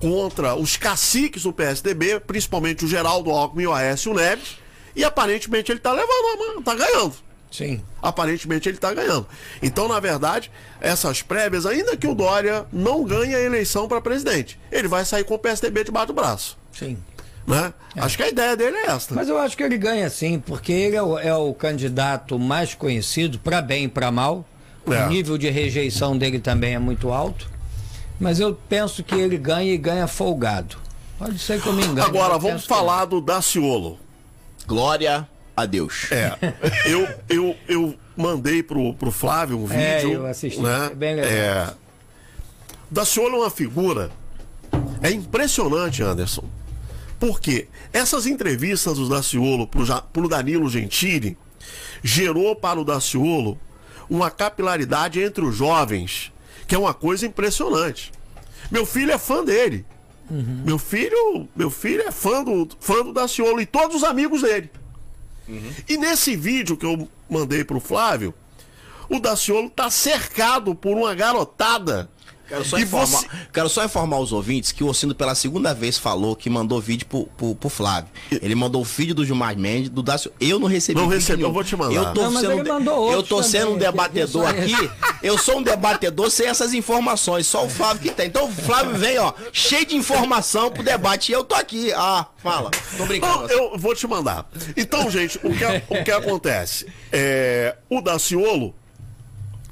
contra os caciques do PSDB, principalmente o Geraldo Alckmin e o Aécio Neves, e aparentemente ele tá levando, a mão, tá ganhando.
Sim.
Aparentemente ele tá ganhando. Então, na verdade, essas prévias, ainda que o Dória não ganhe a eleição para presidente, ele vai sair com o PSDB debaixo do braço.
Sim.
Né? Acho que a ideia dele é essa.
Mas eu acho que ele ganha sim, porque ele é o, é o candidato mais conhecido, para bem e para mal.
É.
O nível de rejeição dele também é muito alto. Mas eu penso que ele ganha e ganha folgado. Pode ser que eu me engane.
Agora, vamos
que-
falar do Daciolo.
Glória a Deus.
É, eu, eu, eu mandei pro, pro Flávio um
É,
vídeo.
eu assisti,
Né?
é bem legal.
É, Daciolo é uma figura. É impressionante, Anderson. Porque essas entrevistas do Daciolo pro, Ja- pro Danilo Gentili gerou para o Daciolo uma capilaridade entre os jovens, que é uma coisa impressionante. Meu filho é fã dele. Uhum. Meu filho, meu filho é fã do, fã do Daciolo e todos os amigos dele. Uhum. E nesse vídeo que eu mandei pro Flávio, o Daciolo tá cercado por uma garotada
Quero só, informar, você... quero só informar os ouvintes que o Ossino pela segunda vez falou que mandou vídeo pro, pro, pro Flávio. Ele mandou o vídeo do Gilmar Mendes, do Dácio. Eu não recebi
Não recebi, eu vou te mandar.
Eu tô
não,
sendo, eu tô sendo um debatedor aqui. Eu sou um debatedor sem essas informações. Só o Flávio que tem. Então o Flávio vem, ó, cheio de informação pro debate. E eu tô aqui. Ah, fala. Tô brincando.
Não, eu vou te mandar. Então, gente, o que, o que acontece? É, o Daciolo,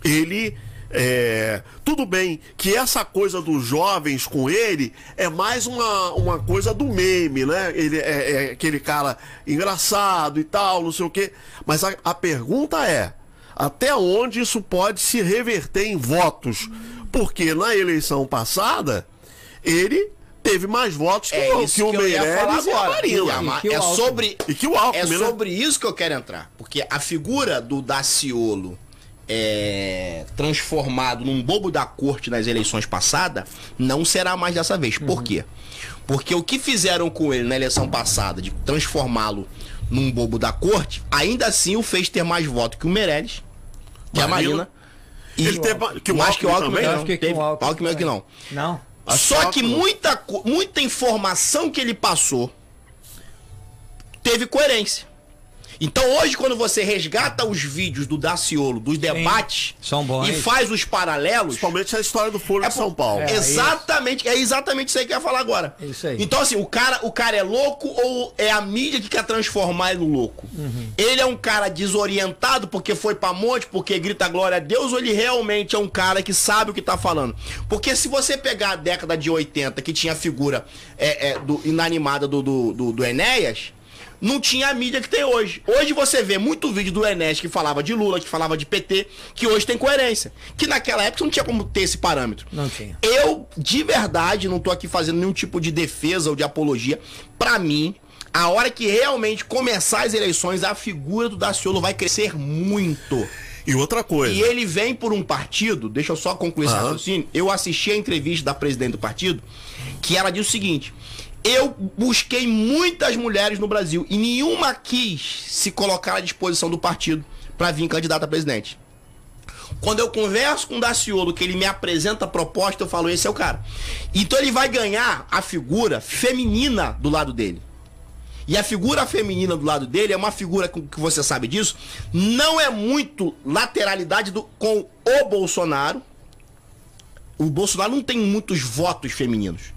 ele é, tudo bem que essa coisa dos jovens com ele é mais uma, uma coisa do meme, né? Ele é, é aquele cara engraçado e tal, não sei o quê. Mas a, a pergunta é: até onde isso pode se reverter em votos? Porque na eleição passada, ele teve mais votos que,
é
o, que, que o Meirelles
e a Marina.
É
sobre,
e que o Alckmin,
é
né?
sobre isso que eu quero entrar. Porque a figura do Daciolo é, transformado num bobo da corte nas eleições passadas, não será mais dessa vez. Por uhum. quê? Porque o que fizeram com ele na eleição passada, de transformá-lo num bobo da corte, ainda assim o fez ter mais votos que o Meirelles, que Marina. a Marina.
E ele teve, que o
mais que o Alckmin
também,
não. Que teve, o Alckmin, Alckmin que não.
Não.
Só que muita, muita informação que ele passou teve coerência. Então hoje, quando você resgata os vídeos do Daciolo, dos debates,
São bons.
e faz os paralelos.
Principalmente a história do Foro
é
de São Paulo.
É, exatamente, é exatamente isso aí que eu ia falar agora.
Isso aí.
Então, assim, o cara, o cara é louco ou é a mídia que quer transformar ele no louco? Uhum. Ele é um cara desorientado porque foi pra monte, porque grita glória a Deus, ou ele realmente é um cara que sabe o que tá falando? Porque se você pegar a década de 80, que tinha a figura é, é, do, inanimada do, do, do, do Enéas não tinha a mídia que tem hoje. Hoje você vê muito vídeo do Enes que falava de Lula, que falava de PT, que hoje tem coerência. Que naquela época não tinha como ter esse parâmetro.
Não tinha.
Eu, de verdade, não tô aqui fazendo nenhum tipo de defesa ou de apologia. Para mim, a hora que realmente começar as eleições, a figura do Daciolo vai crescer muito.
E outra coisa.
E ele vem por um partido, deixa eu só concluir esse raciocínio. Eu assisti a entrevista da presidente do partido, que ela diz o seguinte: eu busquei muitas mulheres no Brasil e nenhuma quis se colocar à disposição do partido para vir candidata a presidente. Quando eu converso com o Daciolo, que ele me apresenta a proposta, eu falo, esse é o cara. Então ele vai ganhar a figura feminina do lado dele. E a figura feminina do lado dele é uma figura que você sabe disso, não é muito lateralidade do, com o Bolsonaro. O Bolsonaro não tem muitos votos femininos.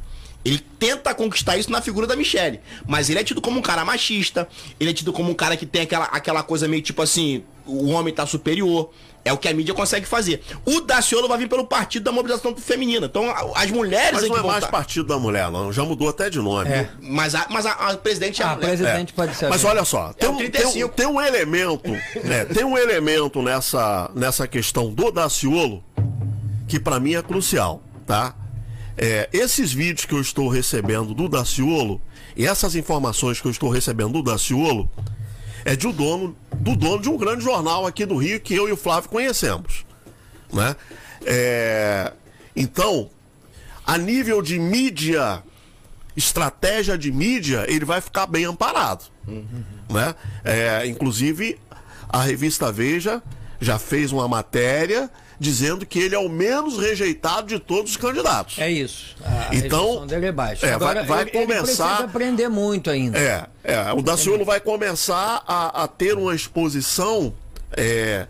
Ele tenta conquistar isso na figura da Michelle. Mas ele é tido como um cara machista. Ele é tido como um cara que tem aquela, aquela coisa meio tipo assim: o homem tá superior. É o que a mídia consegue fazer. O Daciolo vai vir pelo partido da mobilização feminina. Então, as mulheres.
Mas não é mais tá... partido da mulher, não. Já mudou até de nome.
É. Mas, a, mas a, a presidente é a,
a presidente é. pode ser.
Mas olha só, tem, é um, tem, um, tem um elemento, né, tem um elemento nessa, nessa questão do Daciolo que para mim é crucial, tá? É, esses vídeos que eu estou recebendo do Daciolo e essas informações que eu estou recebendo do Daciolo é de um dono, do dono de um grande jornal aqui do Rio que eu e o Flávio conhecemos. Né? É, então, a nível de mídia, estratégia de mídia, ele vai ficar bem amparado. Uhum. Né? É, inclusive, a revista Veja já fez uma matéria dizendo que ele é o menos rejeitado de todos os candidatos.
É isso. A
então
dele é baixa.
É, Agora, vai, vai ele, começar.
Ele aprender muito ainda.
É, é o Daciolo vai começar a, a, ter uma exposição é,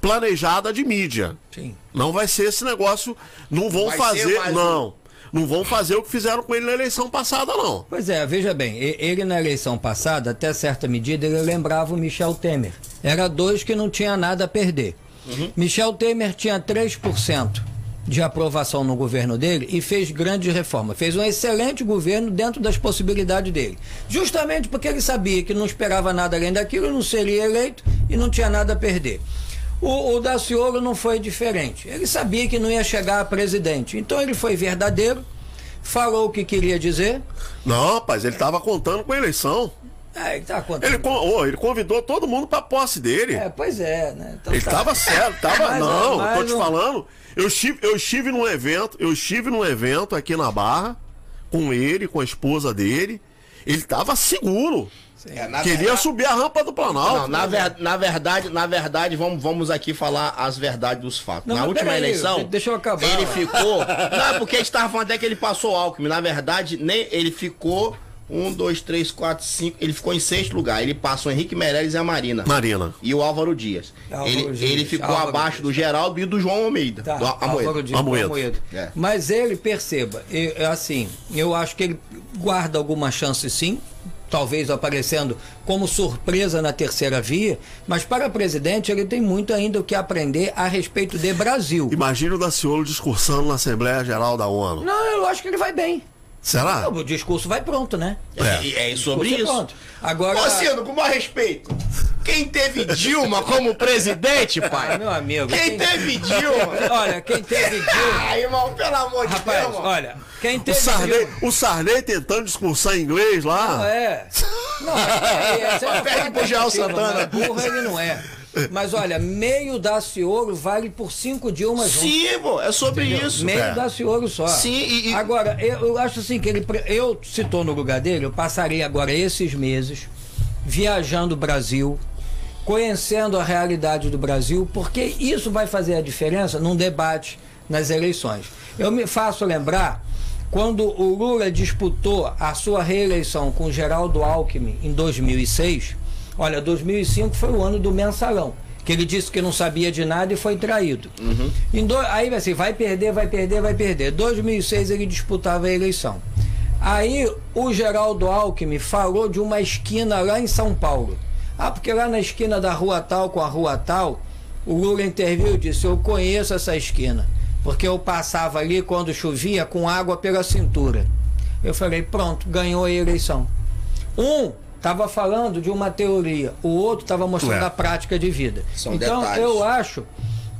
planejada de mídia.
Sim.
Não vai ser esse negócio. Não vão vai fazer. Não. Não vão fazer o que fizeram com ele na eleição passada, não.
Pois é, veja bem, ele na eleição passada, até certa medida, ele lembrava o Michel Temer. Era dois que não tinha nada a perder. Uhum. Michel Temer tinha 3% de aprovação no governo dele e fez grandes reformas. Fez um excelente governo dentro das possibilidades dele. Justamente porque ele sabia que não esperava nada além daquilo, não seria eleito e não tinha nada a perder. O, o Daciolo não foi diferente. Ele sabia que não ia chegar a presidente. Então ele foi verdadeiro, falou o que queria dizer.
Não, rapaz, ele estava contando com a eleição.
É, ele tá
Ele, con- ô, ele convidou todo mundo pra posse dele.
É, pois é, né? Então
Ele
tá.
tava certo, tava.
Mas,
não,
mas
tô te
um-
falando. Eu estive, eu estive num evento, eu estive num evento aqui na Barra, com ele, com a esposa dele. Ele tava seguro.
É,
Queria
verdade-
subir a rampa do Planalto.
Não, na, ver- na verdade, na verdade, vamos, vamos aqui falar as verdades dos fatos.
Não,
na última
peraí,
eleição.
deixa eu acabar.
Ele ficou. Não, é porque a gente tava falando até que ele passou o Alckmin. Na verdade, nem ele ficou. Um, dois, três, quatro, cinco. Ele ficou em sexto lugar. Ele passou o Henrique Meirelles e a Marina.
Marina.
E o Álvaro Dias.
Álvaro
ele,
Dias,
ele ficou
Álvaro
abaixo
Dias.
do Geraldo e do João Almeida.
Tá,
do Amoedo.
Álvaro Dias,
Amoedo.
Amoedo.
É.
Mas ele, perceba, eu- é assim, eu acho que ele guarda alguma chance sim, talvez aparecendo como surpresa na terceira via, mas para presidente ele tem muito ainda o que aprender a respeito de Brasil.
Imagina o Daciolo discursando na Assembleia Geral da ONU.
Não, eu acho que ele vai bem.
Será?
O discurso vai pronto, né?
É, é sobre
Discurso
isso.
pronto. Agora,
Ô, Ciro, com mais respeito. Quem teve Dilma como presidente, pai?
Ah, meu amigo,
Quem
quem-
teve Dilma?
olha, quem teve Dilma,
Ah, irmão, pelo amor de
rapaz,
Deus,
olha, quem
O
teve
Sarney,
Dilma,
o Sarney tentando discursar em inglês lá.
Não é. Não, é, é uma
pro Joel
tentativa,
Santana.
mas Burro ele não é. Mas olha, meio Daciolo vale por cinco Dilma juntos.
Sim, pô, é sobre isso.
Meio
É.
Daciolo só.
Sim, e- e-
Agora, eu, eu acho assim que ele. Eu, se tô no lugar dele, eu passaria agora esses meses viajando o Brasil, conhecendo a realidade do Brasil, porque isso vai fazer a diferença num debate nas eleições. Eu me faço lembrar quando o Lula disputou a sua reeleição com Geraldo Alckmin em 2006. Olha, 2005 foi o ano do mensalão. Que ele disse que não sabia de nada e foi traído. Em do- aí assim, vai perder, vai perder, vai perder. 2006 ele disputava a eleição. Aí o Geraldo Alckmin falou de uma esquina lá em São Paulo. Ah, porque lá na esquina da rua tal com a rua tal, o Lula interviu e disse: Eu conheço essa esquina. Porque eu passava ali quando chovia com água pela cintura. Eu falei: Pronto, ganhou a eleição. Um estava falando de uma teoria, o outro estava mostrando
É.
a prática de vida.
São
então
detalhes.
eu acho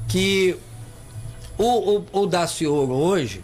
que o, o, o Daciolo hoje,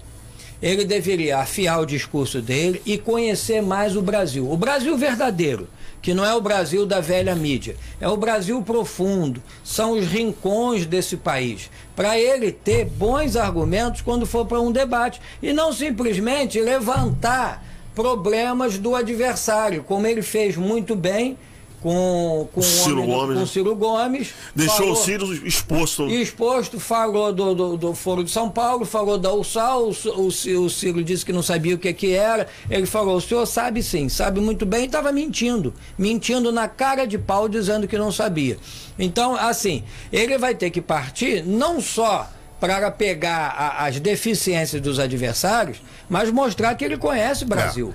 ele deveria afiar o discurso dele e conhecer mais o Brasil. O Brasil verdadeiro, que não é o Brasil da velha mídia, é o Brasil profundo, são os rincões desse país. Para ele ter bons argumentos quando for para um debate e não simplesmente levantar problemas do adversário, como ele fez muito bem com, com, o
Ciro
homem
Gomes,
com? Ciro Gomes.
Deixou
falou-
o Ciro exposto.
exposto, falou do, do, do Foro de São Paulo, falou da USAL, o, o, o Ciro disse que não sabia o que, que era. Ele falou: o senhor sabe sim, sabe muito bem, e estava mentindo. Mentindo na cara de pau, dizendo que não sabia. Então, assim, ele vai ter que partir não só para pegar a- as deficiências dos adversários, mas mostrar que ele conhece o Brasil.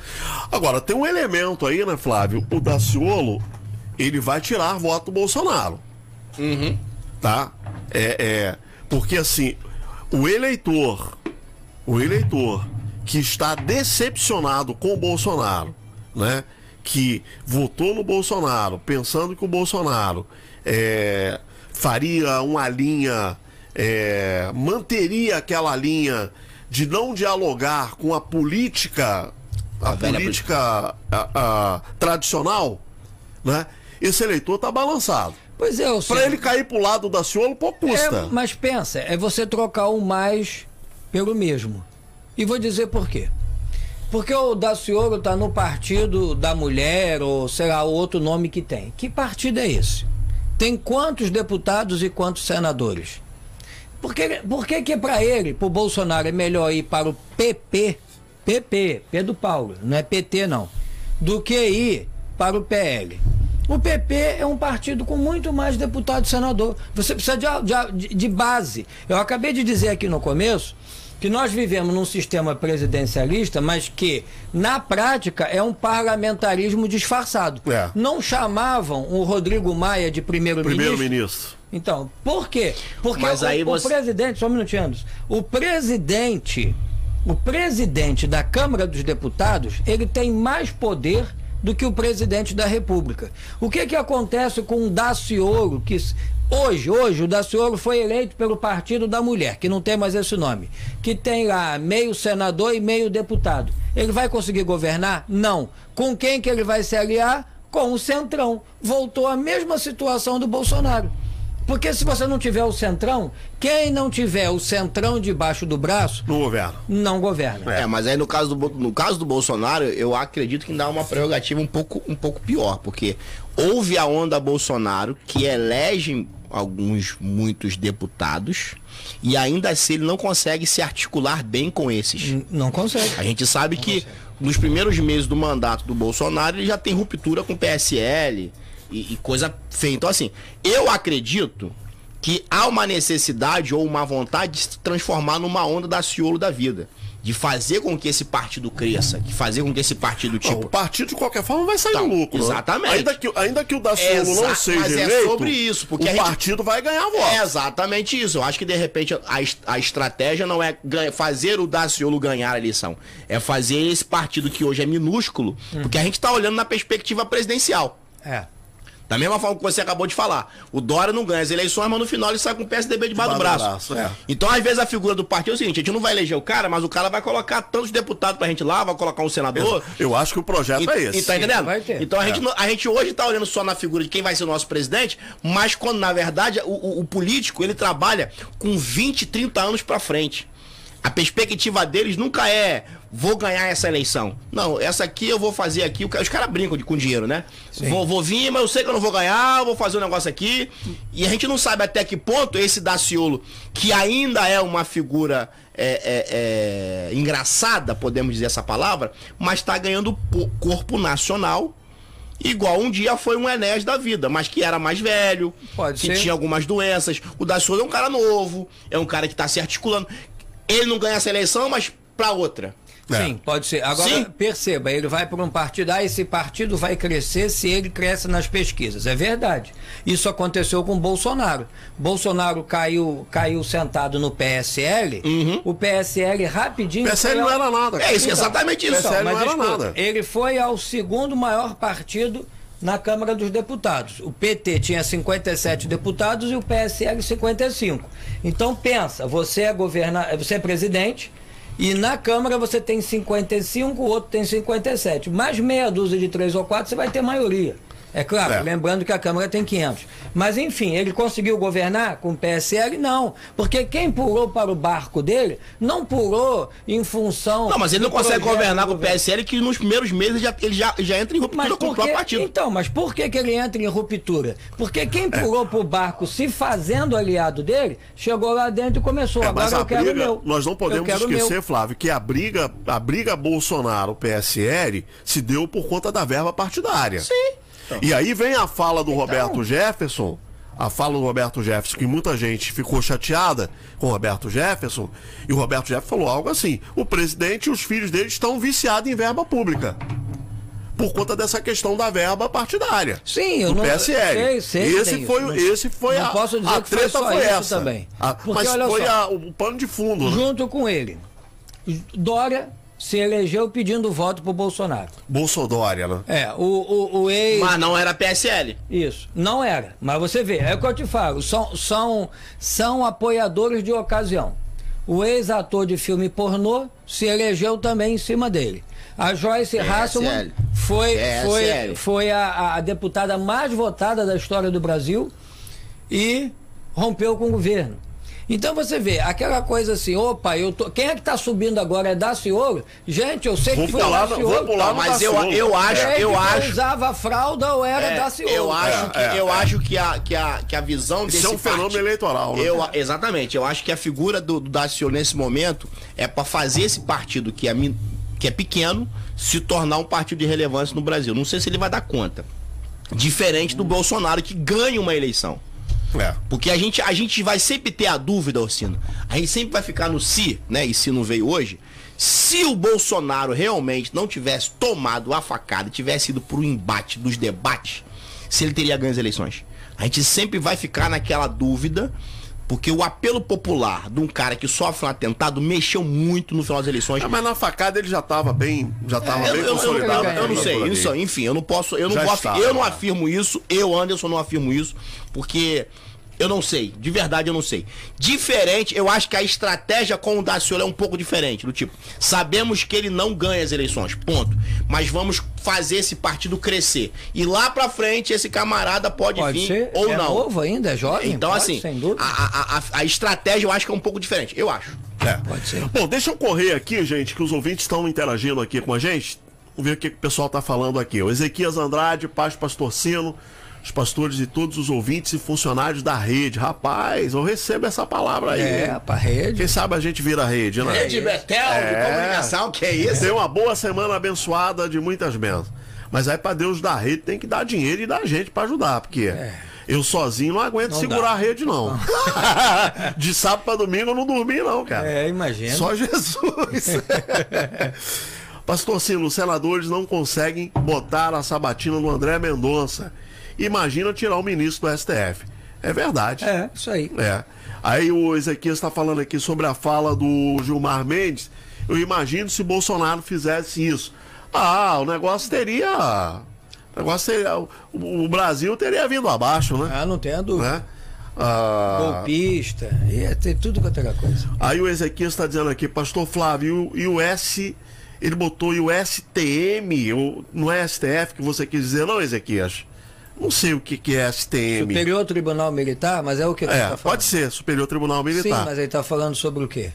É. Agora, tem um elemento aí, né, Flávio? O Daciolo, ele vai tirar voto do Bolsonaro. Tá? É, é. Porque assim, o eleitor, o eleitor que está decepcionado com o Bolsonaro, né? Que votou no Bolsonaro, pensando que o Bolsonaro é, faria uma linha, é, manteria aquela linha de não dialogar com a política, a,
A
política a- a, tradicional, né? Esse eleitor tá balançado.
Pois é, o
Pra ele cair pro lado da Ciolo, pouco custa.
É, mas pensa, é você trocar o mais pelo mesmo. E vou dizer por quê. Porque o Daciolo está no partido da mulher, ou sei lá, outro nome que tem. Que partido é esse? Tem quantos deputados e quantos senadores? Por que, por que, que para ele, para o Bolsonaro, é melhor ir para o PP, PP, Pedro Paulo, não é PT não, do que ir para o PL? O PP é um partido com muito mais deputado e senador. Você precisa de, de, de base. Eu acabei de dizer aqui no começo que nós vivemos num sistema presidencialista, mas que, na prática, é um parlamentarismo disfarçado.
É.
Não chamavam o Rodrigo Maia de primeiro-ministro.
Primeiro-ministro.
Então, por quê? Porque
Mas
o,
aí
o
você-
presidente, só um minutinho, Anderson. o presidente, o presidente da Câmara dos Deputados, ele tem mais poder do que o presidente da República. O que que acontece com o Daciolo, que hoje, hoje o Daciolo foi eleito pelo Partido da Mulher, que não tem mais esse nome, que tem lá meio senador e meio deputado. Ele vai conseguir governar? Não. Com quem que ele vai se aliar? com o Centrão. Voltou à mesma situação do Bolsonaro. Porque se você não tiver o Centrão, quem não tiver o Centrão debaixo do braço,
No governo.
não governa.
É, mas aí no caso, do, no caso do Bolsonaro, eu acredito que dá uma prerrogativa um pouco, um pouco pior, porque houve a onda Bolsonaro que elege alguns, muitos deputados, e ainda assim ele não consegue se articular bem com esses.
Não consegue.
A gente sabe que nos primeiros meses do mandato do Bolsonaro ele já tem ruptura com o PSL e, e coisa feia. Então, assim, eu acredito que há uma necessidade ou uma vontade de se transformar numa onda da Ciolo da vida. De fazer com que esse partido cresça, de fazer com que esse partido,
Não,
tipo.
o partido, de qualquer forma, vai sair
Então,
no lucro. né?
exatamente.
Ainda que, ainda que o Daciolo não
Exa-
seja
mas é
eleito,
sobre isso, porque
o
gente-
partido vai ganhar voto.
É exatamente isso. Eu acho que de repente a, a estratégia não é fazer o Daciolo ganhar a eleição. É fazer esse partido que hoje é minúsculo, porque a gente está olhando na perspectiva presidencial.
É.
Da mesma forma que você acabou de falar. O Dória não ganha as eleições, mas no final ele sai com o PSDB debaixo do braço.
braço, é.
Então, às vezes, a figura do partido é o seguinte: a gente não vai eleger o cara, mas o cara vai colocar tantos deputados pra gente lá, vai colocar um senador.
Eu acho que o projeto é esse.
E tá entendendo?
vai ter.
Então a, gente,
É.
não- a gente hoje tá olhando só na figura de quem vai ser o nosso presidente, mas quando na verdade o, o- o político ele trabalha com 20, 30 anos pra frente. A perspectiva deles nunca é vou ganhar essa eleição. Não, essa aqui eu vou fazer aqui. Os caras brincam de- com dinheiro, né? Vou, vou vir, mas eu sei que eu não vou ganhar, vou fazer um negócio aqui. E a gente não sabe até que ponto esse Daciolo, que ainda é uma figura é, é, é, engraçada, podemos dizer essa palavra, mas está ganhando po- corpo nacional. Igual um dia foi um Enéas da vida, mas que era mais velho,
Pode
que
ser.
tinha algumas doenças. O Daciolo é um cara novo, é um cara que está se articulando. Ele não ganha essa eleição, mas pra outra.
É.
Sim, pode ser. Agora,
Sim.
perceba, ele vai para um partido, ah, esse partido vai crescer se ele cresce nas pesquisas. É verdade. Isso aconteceu com Bolsonaro. Bolsonaro caiu, caiu sentado no PSL, o PSL rapidinho.
O PSL não
ao-
era nada.
É isso, exatamente isso.
PSL não era
escuta,
nada.
Ele foi ao segundo maior partido na Câmara dos Deputados. O PT tinha 57 deputados e o PSL 55. Então pensa, você é governa, você é presidente e na Câmara você tem 55, o outro tem 57. Mais meia dúzia de três ou quatro você vai ter maioria. É claro,
É.
lembrando que a Câmara tem 500. Mas enfim, ele conseguiu governar com o PSL? Não. Porque quem pulou para o barco dele não pulou em função.
Não, mas ele não consegue governar com o. PSL que nos primeiros meses já, ele já, já entra em ruptura com o próprio partido.
então, mas por que, que ele entra em ruptura? Porque quem pulou pro barco se fazendo aliado dele, chegou lá dentro e começou.
É,
Agora eu quero o
briga,
meu.
nós não podemos
o
esquecer,
meu.
Flávio, que a briga, a briga Bolsonaro-PSL se deu por conta da verba partidária. Sim. E aí vem a fala
Então.
do Roberto Jefferson, a fala do Roberto Jefferson, que muita gente ficou chateada com o Roberto Jefferson, e o Roberto Jefferson falou algo assim: o presidente e os filhos dele estão viciados em verba pública. Por conta dessa questão da verba partidária.
Sim, eu
do
não
PSL.
sei, sei
esse
tem
foi,
isso,
esse foi
não
a,
posso dizer
a
que foi
treta
só
foi
isso
essa.
também.
A-
Porque
mas
olha
foi
só.
a- o pano de fundo. né?
Junto com ele, Dória se elegeu pedindo voto pro Bolsonaro.
Bolsodória, né?
É, o, o, o ex.
Mas não era PSL.
Isso, não era. Mas você vê, é o que eu te falo, são, são, são apoiadores de ocasião. O ex-ator de filme pornô se elegeu também em cima dele. A Joyce Hasselman foi, foi, foi a, a deputada mais votada da história do Brasil e rompeu com o governo. Então você vê, aquela coisa assim, opa, eu tô. Quem é que tá subindo agora? É Daciolo? Gente, eu sei
Vou
que foi
pular
Daciolo.
vou pular no
mas eu, eu acho,
Quem
eu
que
acho.
usava fralda ou era
É,
Daciolo?
eu acho que,
É,
eu
é.
acho que a, que a, que a visão
Isso
desse
é um fenômeno
partido-
eleitoral, né?
Eu, exatamente. Eu acho que a figura do, do Daciolo nesse momento é para fazer esse partido que é, que é pequeno se tornar um partido de relevância no Brasil. Não sei se ele vai dar conta. Diferente do Bolsonaro que ganha uma eleição.
É.
Porque a gente, a gente vai sempre ter a dúvida, Orsino. A gente sempre vai ficar no se, né? E se não veio hoje. Se o Bolsonaro realmente não tivesse tomado a facada, tivesse ido pro embate dos debates, se ele teria ganho as eleições. A gente sempre vai ficar naquela dúvida, porque o apelo popular de um cara que sofre um atentado mexeu muito no final das eleições.
Ah, mas na facada ele já estava bem, já estava
Eu,
bem
eu- eu-
consolidado.
eu- eu não
por
sei, isso, enfim, eu não posso, eu não posso, eu não afirmo isso, eu Anderson não afirmo isso, porque Eu não sei, de verdade eu não sei. Diferente, eu acho que a estratégia com o Daciolo é um pouco diferente. Do tipo, sabemos que ele não ganha as eleições, ponto. Mas vamos fazer esse partido crescer. E lá pra frente esse camarada pode,
Pode
vir
ser.
ou
é
não.
novo ainda, é jovem?
Então,
Pode,
assim,
Sem dúvida.
a, a, a, a estratégia eu acho que é um pouco diferente. Eu acho.
É.
Pode ser.
Bom, deixa eu correr aqui, gente, que os ouvintes estão interagindo aqui com a gente. Vamos ver o que, que o pessoal tá falando aqui. O Ezequias Andrade, Paz Pastorcino, os pastores e todos os ouvintes e funcionários da rede. Rapaz, eu recebo essa palavra aí.
É, pra rede.
Quem sabe a gente vira rede, né?
Rede Betel
É.
de comunicação, que é isso?
Tem uma boa semana abençoada de muitas bênçãos. Mas aí pra Deus dar rede tem que dar dinheiro e dar gente pra ajudar, porque eu sozinho não aguento
Não
segurar
dá.
a rede não. de sábado pra domingo eu não dormi não, cara.
É, imagina.
Só Jesus. Pastor Sino, os senadores não conseguem botar a sabatina no André Mendonça. Imagina tirar o ministro do STF. É verdade.
É, isso aí.
É. Aí o Ezequiel está falando aqui sobre a fala do Gilmar Mendes. Eu imagino se Bolsonaro fizesse isso. Ah, o negócio teria. O negócio teria. O, Brasil teria vindo abaixo, né?
Ah, não tenha dúvida.
né? Ah,
Golpista, ia ter tudo quanto era coisa.
Aí o Ezequiel está dizendo aqui, Pastor Flávio, e o S. Ele botou e o STM, não é STF que você quis dizer, não, Ezequias? Não sei o que, que é STM.
Superior Tribunal Militar, mas é o que ele
É,
tá falando.
pode ser, Superior Tribunal
Sim,
Militar.
mas ele tá falando sobre o quê?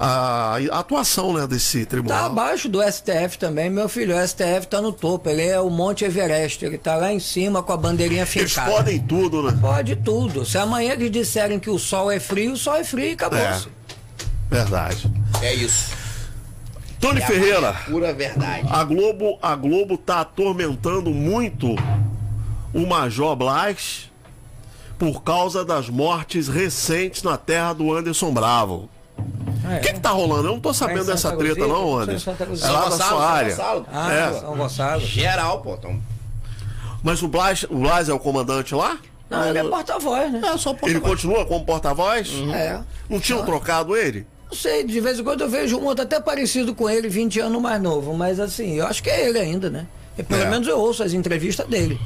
a, a atuação né, desse
Tá
tribunal.
abaixo do STF também, meu filho. O STF tá no topo. Ele é o Monte Everest. Ele tá lá em cima com a bandeirinha
Eles
fincada.
podem tudo, né?
Pode tudo. Se amanhã eles disserem que o sol é frio, o sol é frio e acabou-se.
Verdade.
É isso.
Tony Ferreira,
Pura verdade.
a Globo, a Globo tá atormentando muito o Major Blas por causa das mortes recentes na terra do Anderson Bravo.
Ah, é.
O que, que tá rolando? Eu não tô sabendo
Tá
dessa treta, não,
Tá
Anderson. É lá da sua área.
São Gonçalo.
Ah,
É.
São Gonçalo.
Geral, pô. Então,
Mas o Blas, o Blas é o comandante lá?
Não, ele é porta-voz, né?
é só pô.
Ele continua como porta-voz?
É.
Não tinham trocado ele?
Não sei, de vez em quando eu vejo um outro até parecido com ele, 20 anos mais novo, mas assim, eu acho que é ele ainda, né? E pelo
É.
menos eu ouço as entrevistas dele.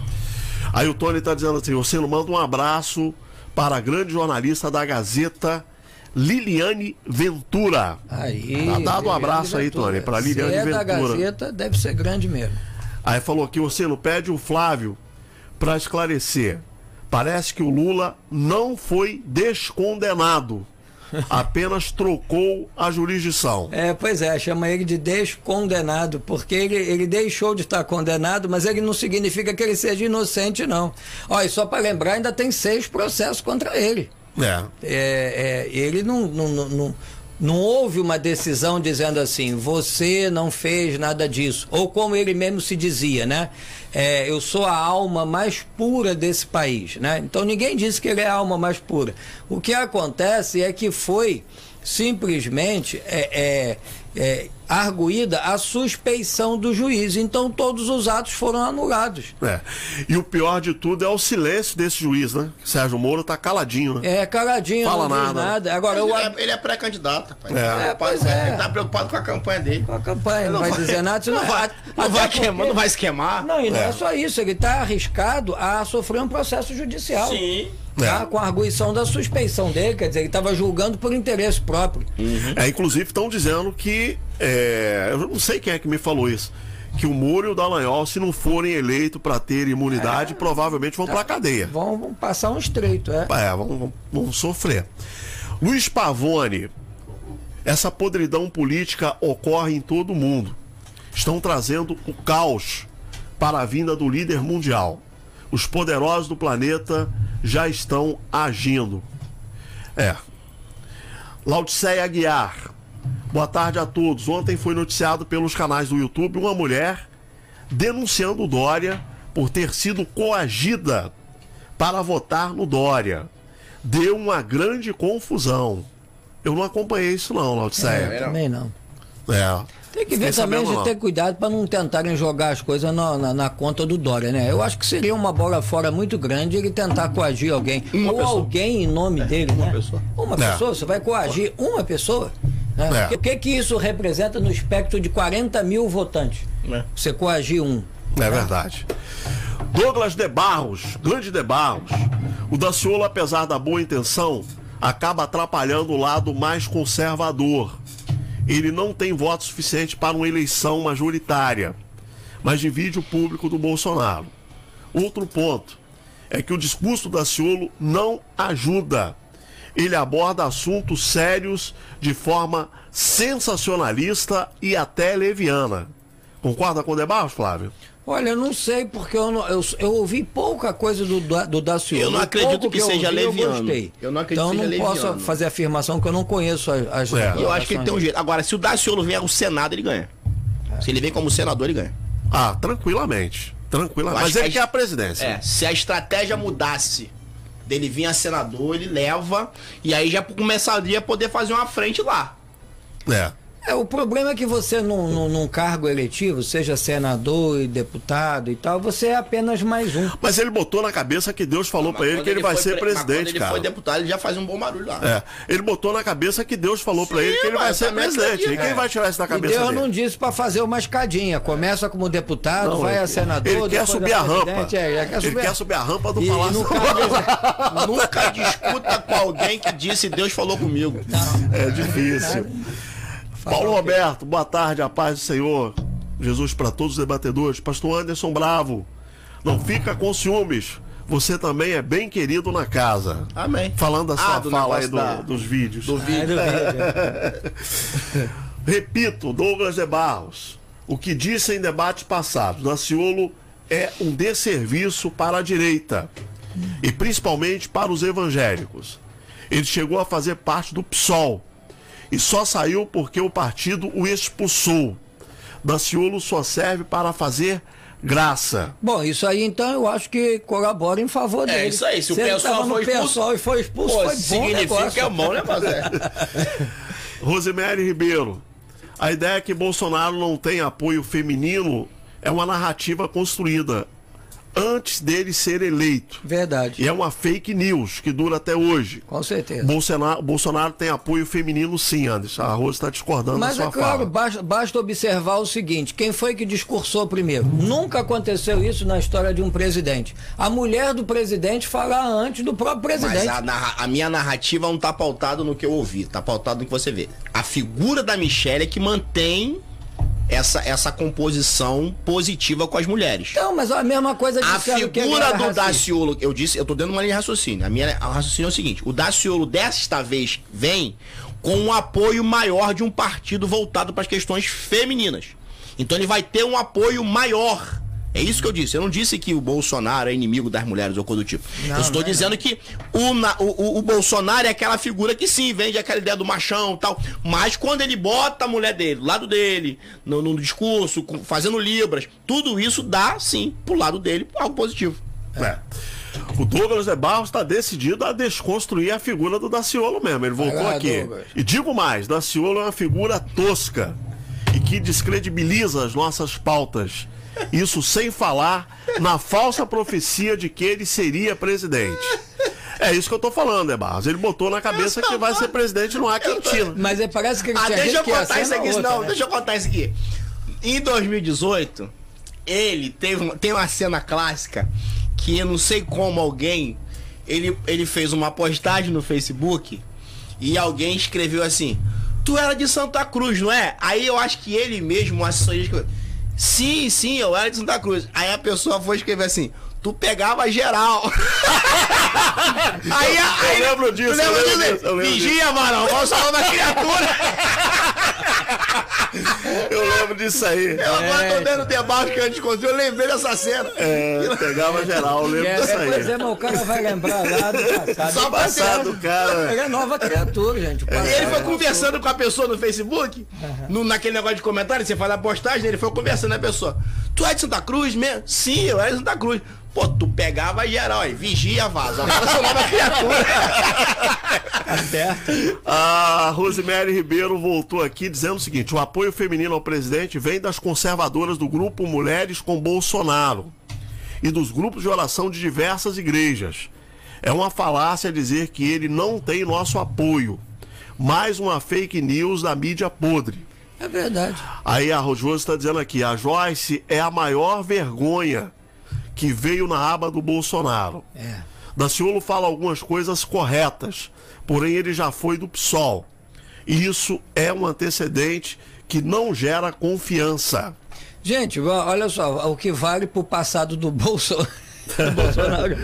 Aí o Tony tá dizendo assim: você não manda um abraço para a grande jornalista da Gazeta, Liliane Ventura.
Aí.
Tá dado um abraço aí. Tony,
Se
Liliane
é da
Ventura.
Gazeta, deve ser grande mesmo.
Aí falou aqui: você não pede o Flávio para esclarecer. Parece que o Lula não foi descondenado, apenas trocou a jurisdição.
É, pois é, chama ele de descondenado, porque ele, ele deixou de estar condenado, mas ele não significa que ele seja inocente, não. Olha, só para lembrar, ainda tem seis processos contra ele.
É.
É, é, ele não, não, não, não, não houve uma decisão dizendo assim, você não fez nada disso. Ou como ele mesmo se dizia, né? É, eu sou a alma mais pura desse país, né? Então ninguém disse que ele é a alma mais pura. O que acontece é que foi simplesmente é, é, é, arguída a suspeição do juiz. Então todos os atos foram anulados.
É. E o pior de tudo é o silêncio desse juiz, né? Sérgio Moro tá caladinho, né?
É, caladinho,
Fala
não
nada.
nada. Agora,
Ele
eu,
é, ele é pré-candidato, rapaz.
É.
É, pois é.
Ele tá preocupado com a campanha dele.
a campanha não, vai, dizer nada.
Não
senão-
vai, não vai
porque-
queimar, não vai se queimar.
Não, e não é.
É.
só isso, ele está arriscado a sofrer um processo judicial.
Sim.
Tá?
É.
Com a arguição da suspeição dele, quer dizer, ele estava julgando por interesse próprio.
É, inclusive estão dizendo que. é, eu não sei quem é que me falou isso. Que o Moro e o Dallagnol, se não forem eleitos para ter imunidade, provavelmente vão pra cadeia.
Vão, vão passar um estreito, é.
É, vão, vão- vão sofrer. Luiz Pavone, essa podridão política ocorre em todo o mundo. Estão trazendo o caos para a vinda do líder mundial. Os poderosos do planeta já estão agindo. É. Laudiceia Aguiar. Boa tarde a todos. Ontem foi noticiado pelos canais do YouTube uma mulher denunciando o Dória por ter sido coagida para votar no Dória. Deu uma grande confusão. Eu não acompanhei isso não, Laudiceia.
Também não.
É.
Tem que ver também de ter cuidado para não tentarem jogar as coisas na, na- na conta do Dória, né? Eu acho que seria uma bola fora muito grande ele tentar coagir alguém. Ou alguém em nome dele, né?
pessoa.
Uma
É.
pessoa? Você vai coagir uma pessoa? né?
É.
O que, que isso representa no espectro de 40 mil votantes?
É.
Você coagir um.
É verdade. Douglas de Barros, grande de Barros. O Daciolo, apesar da boa intenção, acaba atrapalhando o lado mais conservador. Ele não tem voto suficiente para uma eleição majoritária, mas divide o público do Bolsonaro. Outro ponto é que o discurso do Daciolo não ajuda. Ele aborda assuntos sérios de forma sensacionalista e até leviana. Concorda com o debate, Flávio?
Olha, eu não sei, porque eu, não- eu, eu ouvi pouca coisa do, do Daciolo.
Eu não acredito que
eu
seja
ouvi,
leviano.
Eu, gostei.
Eu não acredito
então
que
eu não
seja
posso
leviano.
fazer afirmação que eu não conheço as, as
É.
Eu acho que ele tem um jeito. Agora, se o Daciolo vier ao Senado, ele ganha. Se ele vem como senador, ele ganha.
Ah, tranquilamente. Tranquilamente.
Eu
Mas ele
que
quer
a-
a presidência.
É, se a estratégia mudasse dele vir a senador, ele leva e aí já começaria a poder fazer uma frente lá.
É.
É, o problema é que você, num, num, num cargo eletivo, seja senador e deputado e tal, você é apenas mais um.
Mas ele botou na cabeça que Deus falou pra ele que ele vai ser
pre- mas
presidente,
Quando ele
cara.
foi deputado, ele já faz um bom barulho lá.
É, ele botou na cabeça que Deus falou pra
Sim,
ele que ele vai
mas
ser presidente. E quem
é.
vai tirar isso da
E
cabeça
Deus
dele?
não disse pra fazer uma escadinha. Começa como deputado,
Não,
vai
ele-
a senador.
ele quer subir a rampa.
É, ele quer
Ele
subir,
quer subir a rampa do
E- e
palácio.
cargo-
Nunca discuta com alguém que disse Deus falou comigo.
É difícil. Paulo Roberto, boa tarde, a paz do Senhor. Jesus para todos os debatedores. Pastor Anderson Bravo, não fica com ciúmes. Você também é bem querido na casa.
Amém.
Falando da sua
Ah, do
fala aí do-
da-
dos vídeos.
Do
É,
vídeo.
do vídeo.
Repito, Douglas de Barros, o que disse em debates passados, Daciolo é um desserviço para a direita e principalmente para os evangélicos. Ele chegou a fazer parte do PSOL e só saiu porque o partido o expulsou. Daciolo só serve para fazer graça.
Bom, isso aí então eu acho que colabora em favor dele.
É isso aí, se o
ele
pessoal foi expulso-
pessoal e foi expulso,
Pô,
foi bom
significa
negócio.
que é bom, né, mas é.
Rosemary Ribeiro, a ideia que Bolsonaro não tem apoio feminino é uma narrativa construída antes dele ser eleito.
Verdade,
E é uma fake news que dura até hoje.
com certeza.
Bolsonaro, Bolsonaro tem apoio feminino sim, Anderson. A Rose está discordando
Mas
da
é
sua
claro,
fala.
basta, basta observar o seguinte: quem foi que discursou primeiro? Nunca aconteceu isso na história de um presidente. A mulher do presidente fala antes do próprio
Mas
presidente.
a, narra- a minha narrativa não tá pautada no que eu ouvi, tá pautado no que você vê. A figura da Michelle é que mantém essa, essa composição positiva com as mulheres.
Então, mas a mesma coisa
A
disseram que ele
figura do. Daciolo, eu disse, eu tô dando uma linha de raciocínio. A minha a raciocínio é o seguinte: o Daciolo desta vez vem com um apoio maior de um partido voltado para as questões femininas. Então ele vai ter um apoio maior. É isso que eu disse. Eu não disse que o Bolsonaro é inimigo das mulheres ou coisa do tipo.
Não,
eu estou
não é
dizendo que o, na- o, o- Bolsonaro é aquela figura que sim, vende aquela ideia do machão e tal. Mas quando ele bota a mulher dele, do lado dele, no, no discurso, com- fazendo libras, tudo isso dá, sim, pro lado dele algo positivo.
É. O Douglas de Barros está decidido a desconstruir a figura do Daciolo mesmo. Ele voltou
lá,
aqui.
Douglas.
E digo mais, Daciolo é uma figura tosca e que descredibiliza as nossas pautas. Isso sem falar na falsa profecia de que ele seria presidente. É isso que eu tô falando, né, Barros? Ele botou na cabeça que vai ser presidente no Argentina.
Mas é, parece que ele
Ah,
tinha
deixa eu contar
ser
isso aqui,
outra,
não,
né?
deixa eu contar isso aqui. Em 2018, ele teve uma, tem uma cena clássica que eu não sei como alguém ele, ele fez uma postagem no Facebook e alguém escreveu assim: Tu era de Santa Cruz, não é? Aí eu acho que ele mesmo, o assessoria, escreveu: Sim, sim, eu era de Santa Cruz. Aí a pessoa foi escrever assim: Tu pegava geral. aí, aí,
Eu lembro disso,
tu lembra
eu lembro
disso?
disso, eu lembro
Vigia, mano, vamos salvar a criatura.
Eu lembro disso aí.
Eu agora tô dando debate que a gente encontrou, eu lembrei dessa cena.
É, pegava geral, eu lembro
É,
disso
é, pois é,
aí.
mas o cara vai lembrar lá do passado.
Só
Do
Passado, cara.
Ele é nova criatura, gente.
E ele foi
é
conversando com a pessoa no Facebook, no, naquele negócio de comentário, você faz a postagem, ele foi conversando com a pessoa. Tu é de Santa Cruz mesmo? Sim, eu era de Santa Cruz. Pô, tu pegava geral aí, vigia, vaza. Agora sou nova criatura.
Tá certo.
A Rosemary Ribeiro voltou aqui dizendo o seguinte: o apoio feminino ao presidente vem das conservadoras do grupo Mulheres com Bolsonaro e dos grupos de oração de diversas igrejas. É uma falácia dizer que ele não tem nosso apoio. Mais uma fake news da mídia podre.
É verdade.
Aí a Rojoso está dizendo aqui: a Joyce é a maior vergonha que veio na aba do Bolsonaro.
É.
Daciolo fala algumas coisas corretas, porém ele já foi do PSOL. E isso é um antecedente que não gera confiança.
Gente, olha só, o que vale pro passado do Bolsonaro. do Bolsonaro.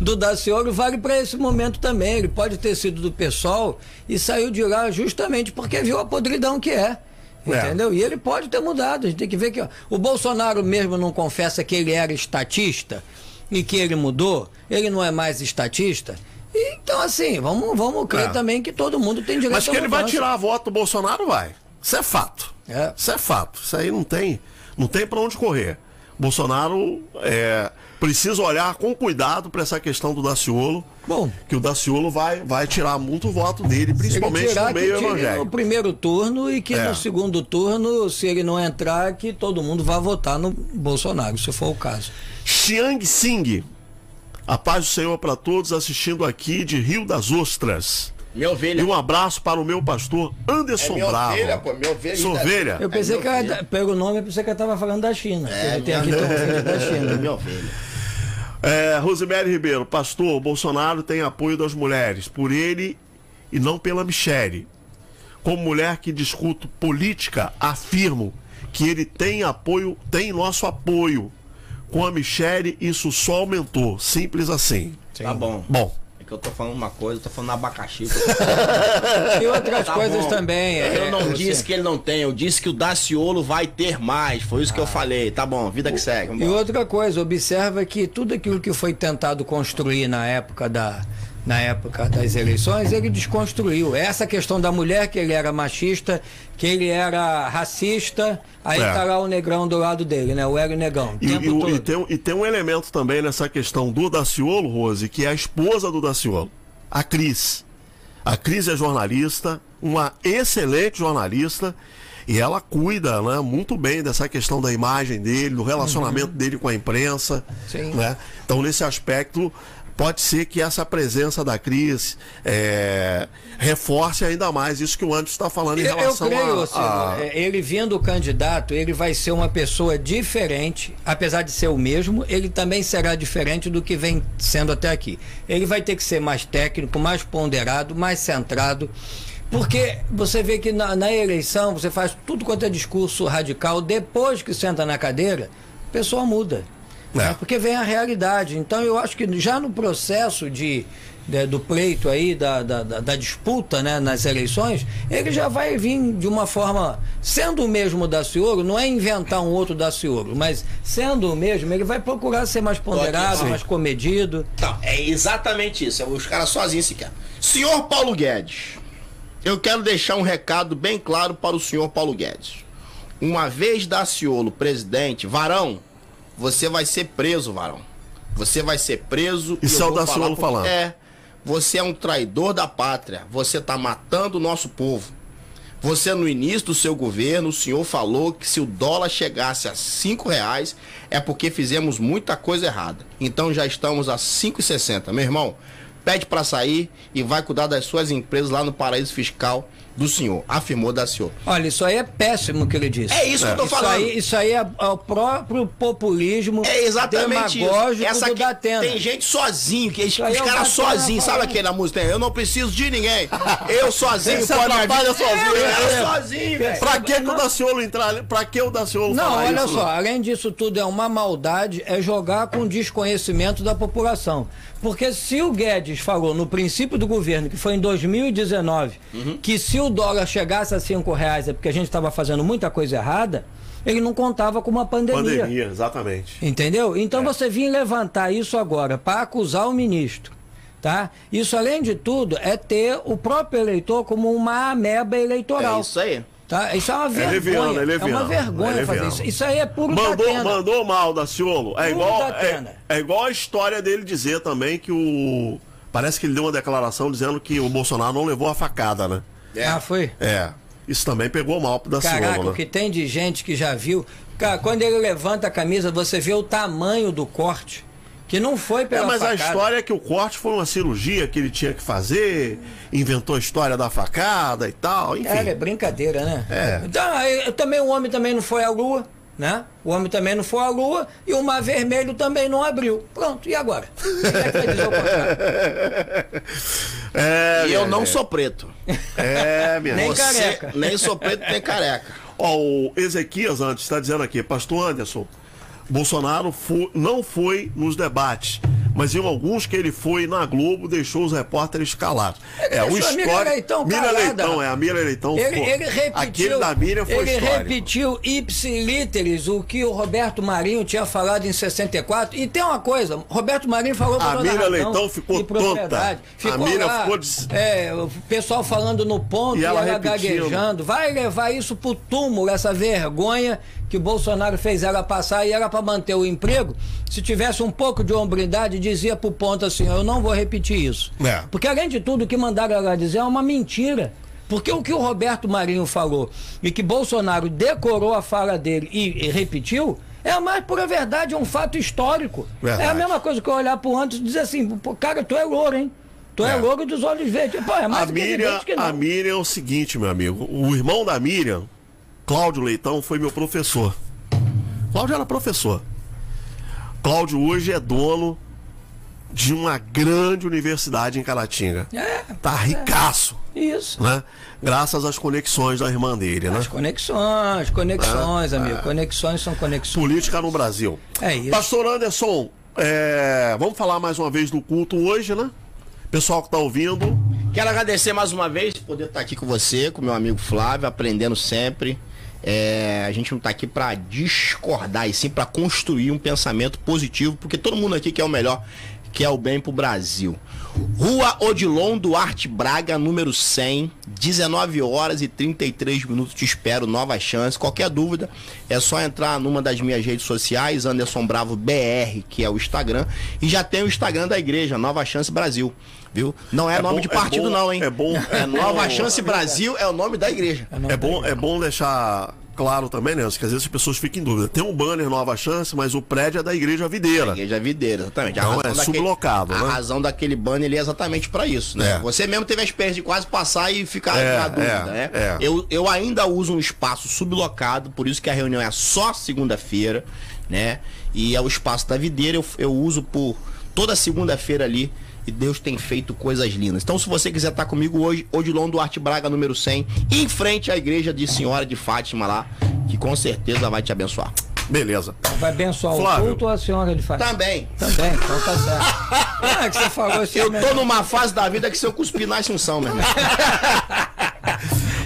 Do Daciolo vale para esse momento também. Ele pode ter sido do pessoal e saiu de lá justamente porque viu a podridão que é.
É.
Entendeu? E ele pode ter mudado. A gente tem que ver que ó, o Bolsonaro mesmo não confessa que ele era estatista e que ele mudou. Ele não é mais estatista. E, então, assim, vamos, vamos crer
É.
também que todo mundo tem direito
Mas que ele vai tirar a voto do Bolsonaro, vai. Isso é fato.
É.
Isso é fato. Isso aí não tem, não tem para onde correr. Bolsonaro é, precisa olhar com cuidado para essa questão do Daciolo.
Bom.
Que o Daciolo vai, vai tirar muito voto dele, principalmente no
que
meio
tire no
evangélico.
primeiro turno e que
É.
no segundo turno, se ele não entrar, que todo mundo vá votar no Bolsonaro, se for o caso.
Xiang Sing. A paz do Senhor para todos assistindo aqui de Rio das Ostras.
Minha
E
ovelha.
um abraço para o meu pastor Anderson
É minha
Bravo.
ovelha, pô, minha ovelha
Sua ovelha?
Eu pensei
É,
que
filho.
pelo nome, eu pensei que eu estava falando da China.
É,
tem
minha-
aqui tem vídeo da
É
China.
minha ovelha.
É, Rosemary Ribeiro, pastor, Bolsonaro tem apoio das mulheres, por ele e não pela Michele. Como mulher que discuto política, afirmo que ele tem apoio, tem nosso apoio. Com a Michele, isso só aumentou. Simples assim.
Tá bom.
Bom,
que eu tô falando uma coisa, eu tô falando abacaxi.
E outras
Tá
coisas
bom.
também. é,
Eu não disse que ele não tem, eu disse que o Daciolo vai ter mais. Foi isso que eu falei. Tá bom, vida que segue.
E outra coisa, observa que tudo aquilo que foi tentado construir na época da na época das eleições, ele desconstruiu. Essa questão da mulher, que ele era machista, que ele era racista, aí
É.
tá lá o negrão do lado dele, né? O Hélio Negão.
e, e e tem, um- e tem um elemento também nessa questão do Daciolo, Rose, que é a esposa do Daciolo, a Cris. A Cris é jornalista, uma excelente jornalista, e ela cuida né, muito bem dessa questão da imagem dele, do relacionamento dele com a imprensa.
Sim.
Né? Então, nesse aspecto, pode ser que essa presença da Cris é, reforce ainda mais isso que o Anderson está falando em
Eu, eu
relação
creio,
a,
Ciro,
a-
é, ele vindo candidato, ele vai ser uma pessoa diferente, apesar de ser o mesmo, ele também será diferente do que vem sendo até aqui. Ele vai ter que ser mais técnico, mais ponderado, mais centrado. Porque você vê que na, na eleição você faz tudo quanto é discurso radical, depois que senta na cadeira, a pessoa muda.
É.
né? Porque vem a realidade. Então eu acho que já no processo de, de- do pleito aí, da, da, da- disputa né, nas eleições, ele já vai vir de uma forma, sendo o mesmo Daciolo, não é inventar um outro Daciolo, mas sendo o mesmo, ele vai procurar ser mais ponderado,
Sim.
mais comedido.
Não, é exatamente isso. É os caras sozinhos se querem. Senhor Paulo Guedes, eu quero deixar um recado bem claro para o senhor Paulo Guedes. Uma vez Daciolo presidente, Varão, você vai ser preso, Varão. Você vai ser preso.
Isso
eu
é o
vou
Daciolo
falar
falando.
É. Você é um traidor da pátria. Você está matando o nosso povo. Você, no início do seu governo, o senhor falou que se o dólar chegasse a cinco reais é porque fizemos muita coisa errada. Então já estamos a 5,60. Meu irmão, pede para sair e vai cuidar das suas empresas lá no paraíso fiscal do senhor, afirmou Daciolo.
Olha, isso aí é péssimo o que ele disse.
É isso que eu tô
Isso
falando.
aí, isso aí é, é o próprio populismo
É exatamente isso.
demagógico
Essa
do Datena.
tem gente sozinho, que os
aí é
caras sozinhos, sabe
falando.
aquela música? Eu não preciso de ninguém. Eu sozinho pode
atrapalha
ajudar.
sozinho,
Eu,
né?
eu sozinho, velho.
Pra que, que o Daciolo entrar ali? Pra que o Daciolo
Não,
falar
olha
isso?
só, além disso tudo é uma maldade, é jogar com desconhecimento da população. Porque se o Guedes falou no princípio do governo, que foi em 2019,
Uhum.
que se o dólar chegasse a cinco reais é porque a gente estava fazendo muita coisa errada, ele não contava com uma pandemia.
Pandemia, exatamente.
Entendeu? Então
É.
você vir levantar isso agora para acusar o ministro, tá? Isso, além de tudo, é ter o próprio eleitor como uma ameba eleitoral.
É isso aí.
Tá? Isso é uma vergonha.
leviano, é
é
leviano,
uma vergonha
é
fazer isso. Isso aí é puro
Mandou, mandou mal, Daciolo. É igual, é, é igual a história dele dizer também que o. Parece que ele deu uma declaração dizendo que o Bolsonaro não levou a facada, né?
Ah, foi?
É. Isso também pegou mal pro Daciolo,
Caraca,
né?
o que tem de gente que já viu. Cara, quando ele levanta a camisa, você vê o tamanho do corte. Que não foi
É,
pela
mas a
facada.
história é que o corte foi uma cirurgia que ele tinha que fazer, inventou a história da facada e tal, enfim.
Cara, é brincadeira, né?
É.
Então, aí, também o homem também não foi à lua. né? O homem também não foi à lua e o mar vermelho também não abriu. Pronto, e agora? É?
É,
E eu não
gente.
sou preto.
É, minha
Nem.
Você
careca.
nem sou preto, nem careca.
Ó, o Ezequias antes está dizendo aqui, Pastor Anderson, Bolsonaro fo- não foi nos debates, mas em alguns que ele foi na Globo deixou os repórteres calados. É, o histórico.
Leitão
Miriam
calada.
Leitão, é, a Miriam Leitão
Ele,
foi.
ele repetiu,
Aquele da Miriam foi
ele
histórico.
repetiu ipsiliteris o que o Roberto Marinho tinha falado em 64. E tem uma coisa, Roberto Marinho falou
A
razão
Leitão ficou
e
tonta.
Ficou
A Miriam
lá,
ficou des-
é, o pessoal falando no ponto
E
e
ela
ela,
repetindo.
gaguejando. Vai levar isso pro túmulo, essa vergonha que o Bolsonaro fez ela passar e era para manter o emprego. Se tivesse um pouco de hombridade, dizia pro ponto assim: eu não vou repetir isso.
É.
Porque além de tudo, o que mandaram ela dizer é uma mentira. Porque o que o Roberto Marinho falou e que Bolsonaro decorou a fala dele e, e repetiu, é a mais pura verdade, é um fato histórico.
Verdade.
É a mesma coisa que eu olhar pro Anderson e dizer assim, cara, tu é louro, hein? Tu é,
É.
louro dos olhos verdes. Pô, é mais
A Miriam,
evidente que não.
a Miriam é o seguinte, meu amigo. O irmão da Miriam, Cláudio Leitão, foi meu professor. Cláudio era professor. Cláudio hoje é dono de uma grande universidade em Caratinga.
É,
Tá ricaço,
isso.
né? Graças às conexões da irmã dele, né?
As conexões, conexões, amigo. Conexões são conexões.
Política no Brasil.
É isso.
Pastor Anderson, é, vamos falar mais uma vez do culto hoje, né? Pessoal que tá ouvindo,
Quero agradecer mais uma vez por poder estar aqui com você, com meu amigo Flávio, aprendendo sempre. É, a gente não está aqui para discordar, e sim para construir um pensamento positivo, porque todo mundo aqui quer o melhor, quer o bem pro Brasil. Rua Odilon Duarte Braga, número 100, 19 horas e 33 minutos. Te espero, nova chance. Qualquer dúvida, é só entrar numa das minhas redes sociais, Anderson Bravo BR, que é o Instagram, e já tem o Instagram da igreja, Nova Chance Brasil. Viu? Não é,
É
nome
bom-
de
é
partido,
bom-
não, hein?
é bom-
É Nova Chance Brasil, é o nome da igreja.
É bom, é bom deixar claro também, né? Que às vezes as pessoas ficam em dúvida. Tem um banner Nova Chance, mas o prédio é da Igreja Videira.
Igreja Videira, exatamente. A
Então
razão
é
daquele-
sublocado,
A
né?
razão daquele banner ali é exatamente pra isso, né?
É.
Você mesmo teve a experiência de quase passar e ficar
É,
na dúvida,
é,
né?
é.
Eu, eu ainda uso um espaço sublocado, por isso que a reunião é só segunda-feira, né? E é o espaço da videira, eu, eu uso por toda segunda-feira ali. E Deus tem feito coisas lindas. Então, se você quiser estar comigo hoje, Odilon Duarte Braga, número 100, em frente à igreja de Senhora de Fátima lá, que com certeza vai te abençoar.
Beleza.
Vai abençoar
Flávio.
o culto ou a senhora de fato?
Também.
Também, então tá certo. Ah, é que você falou isso
Eu
mesmo.
tô numa fase da vida que se eu cuspir nasce um são, meu irmão.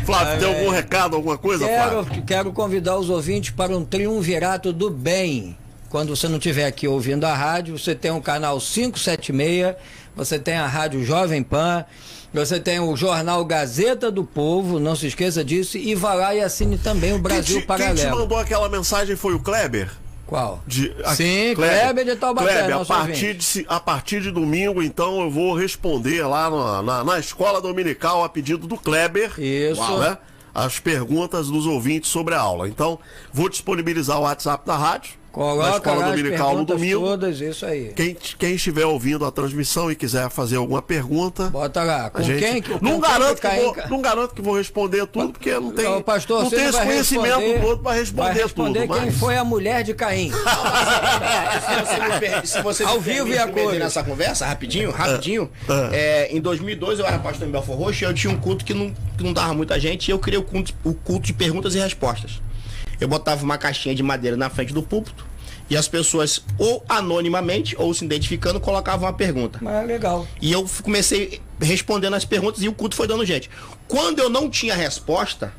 Flávio, tem algum recado, alguma coisa,
Quero,
Flávio?
quero convidar os ouvintes para um triunvirato do bem. Quando você não estiver aqui ouvindo a rádio, você tem o canal 576, você tem a Rádio Jovem Pan, você tem o jornal Gazeta do Povo, não se esqueça disso, e vá lá e assine também o Brasil
quem, te, quem te
Paralelo.
mandou aquela mensagem foi o Kleber?
Qual?
De,
Sim, Kleber de Taubaté,
Kleber, a partir,
ouvinte.
de, a partir de domingo, então, eu vou responder lá na, na, na escola dominical a pedido do Kleber.
Isso.
Né, as perguntas dos ouvintes sobre a aula. Então, vou disponibilizar o WhatsApp da rádio. Na
Coloca
escola
lá as
dominical no domingo.
todas, isso aí.
Quem, quem estiver ouvindo a transmissão e quiser fazer alguma pergunta.
Bota lá. Com
gente,
quem que com
não,
quem
garanto que vou,
em
não garanto que vou responder tudo, porque não tem,
Ô, pastor,
não tem esse conhecimento todo para responder,
vai responder
tudo.
quem
mas-
foi a mulher de Caim.
se se você
Ao vivo e a cores.
nessa conversa, rapidinho, rapidinho.
Ah.
é, em 2002 eu era pastor em Belfor Roxo e eu tinha um culto que não, que não dava muita gente e eu criei o culto, o culto de perguntas e respostas. Eu botava uma caixinha de madeira na frente do púlpito e as pessoas, ou anonimamente, ou se identificando, colocavam uma pergunta.
Mas é legal.
E eu comecei respondendo as perguntas e o culto foi dando gente. Quando eu não tinha resposta,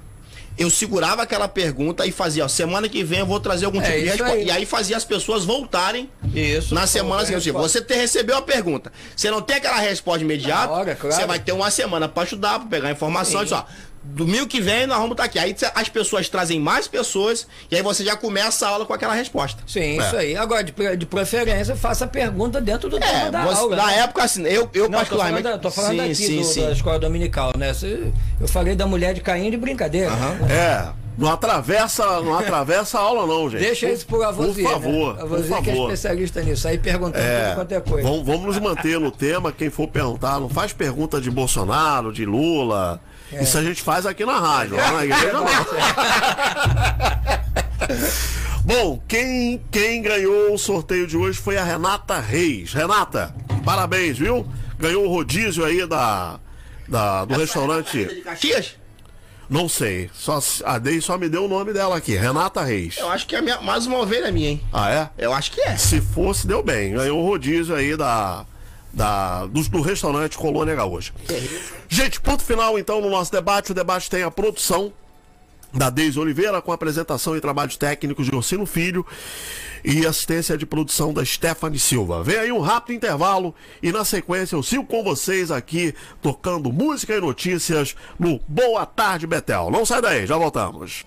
eu segurava aquela pergunta e fazia, ó, semana que vem eu vou trazer algum
É
tipo de resposta.
aí.
E aí fazia as pessoas voltarem
Isso.
na semana seguinte. Tipo, Você te recebeu a pergunta. Você não tem aquela resposta imediata.
Hora, claro.
Você vai ter uma semana para estudar, para pegar informação. Diz, ó, domingo que vem nós vamos estar aqui. Aí as pessoas trazem mais pessoas e aí você já começa a aula com aquela resposta.
Sim, isso aí. Agora, de, de preferência, faça a pergunta dentro do
É,
tema da
você-
aula.
na
né?
época, assim, eu, eu
Não, tô
particularmente.
falando, tô falando
sim,
aqui
sim,
do-
sim.
da escola dominical, né? Eu falei da mulher de Caim de brincadeira. né?
É, não atravessa, não atravessa a aula não, gente.
Deixa isso pro Avozier.
Por favor,
né?
por
Avozier que é
favor.
especialista nisso. Aí perguntando
É,
quanto é coisa.
vamos, vamos nos manter no tema. Quem for perguntar, não faz pergunta de Bolsonaro, de Lula.
É.
Isso a gente faz aqui na rádio, lá na igreja não. Bom, quem, quem ganhou o sorteio de hoje foi a Renata Reis. Renata, parabéns, viu? Ganhou o rodízio aí da, da do restaurante.
De Caxias?
Não sei. Só, a Dei só me deu o nome dela aqui, Renata Reis.
Eu acho que é minha- mais uma ovelha minha, hein?
Ah, é?
Eu acho que é.
Se fosse, deu bem. Ganhou o rodízio aí da. Da, do, do restaurante Colônia Gaúcha. Gente, ponto final então no nosso debate. O debate tem a produção da Deise Oliveira, com apresentação e trabalhos técnicos de Orsino Filho e assistência de produção da Stephanie Silva. Vem aí um rápido intervalo e na sequência eu sigo com vocês aqui tocando música e notícias no Boa Tarde Betel. Não sai daí, já voltamos.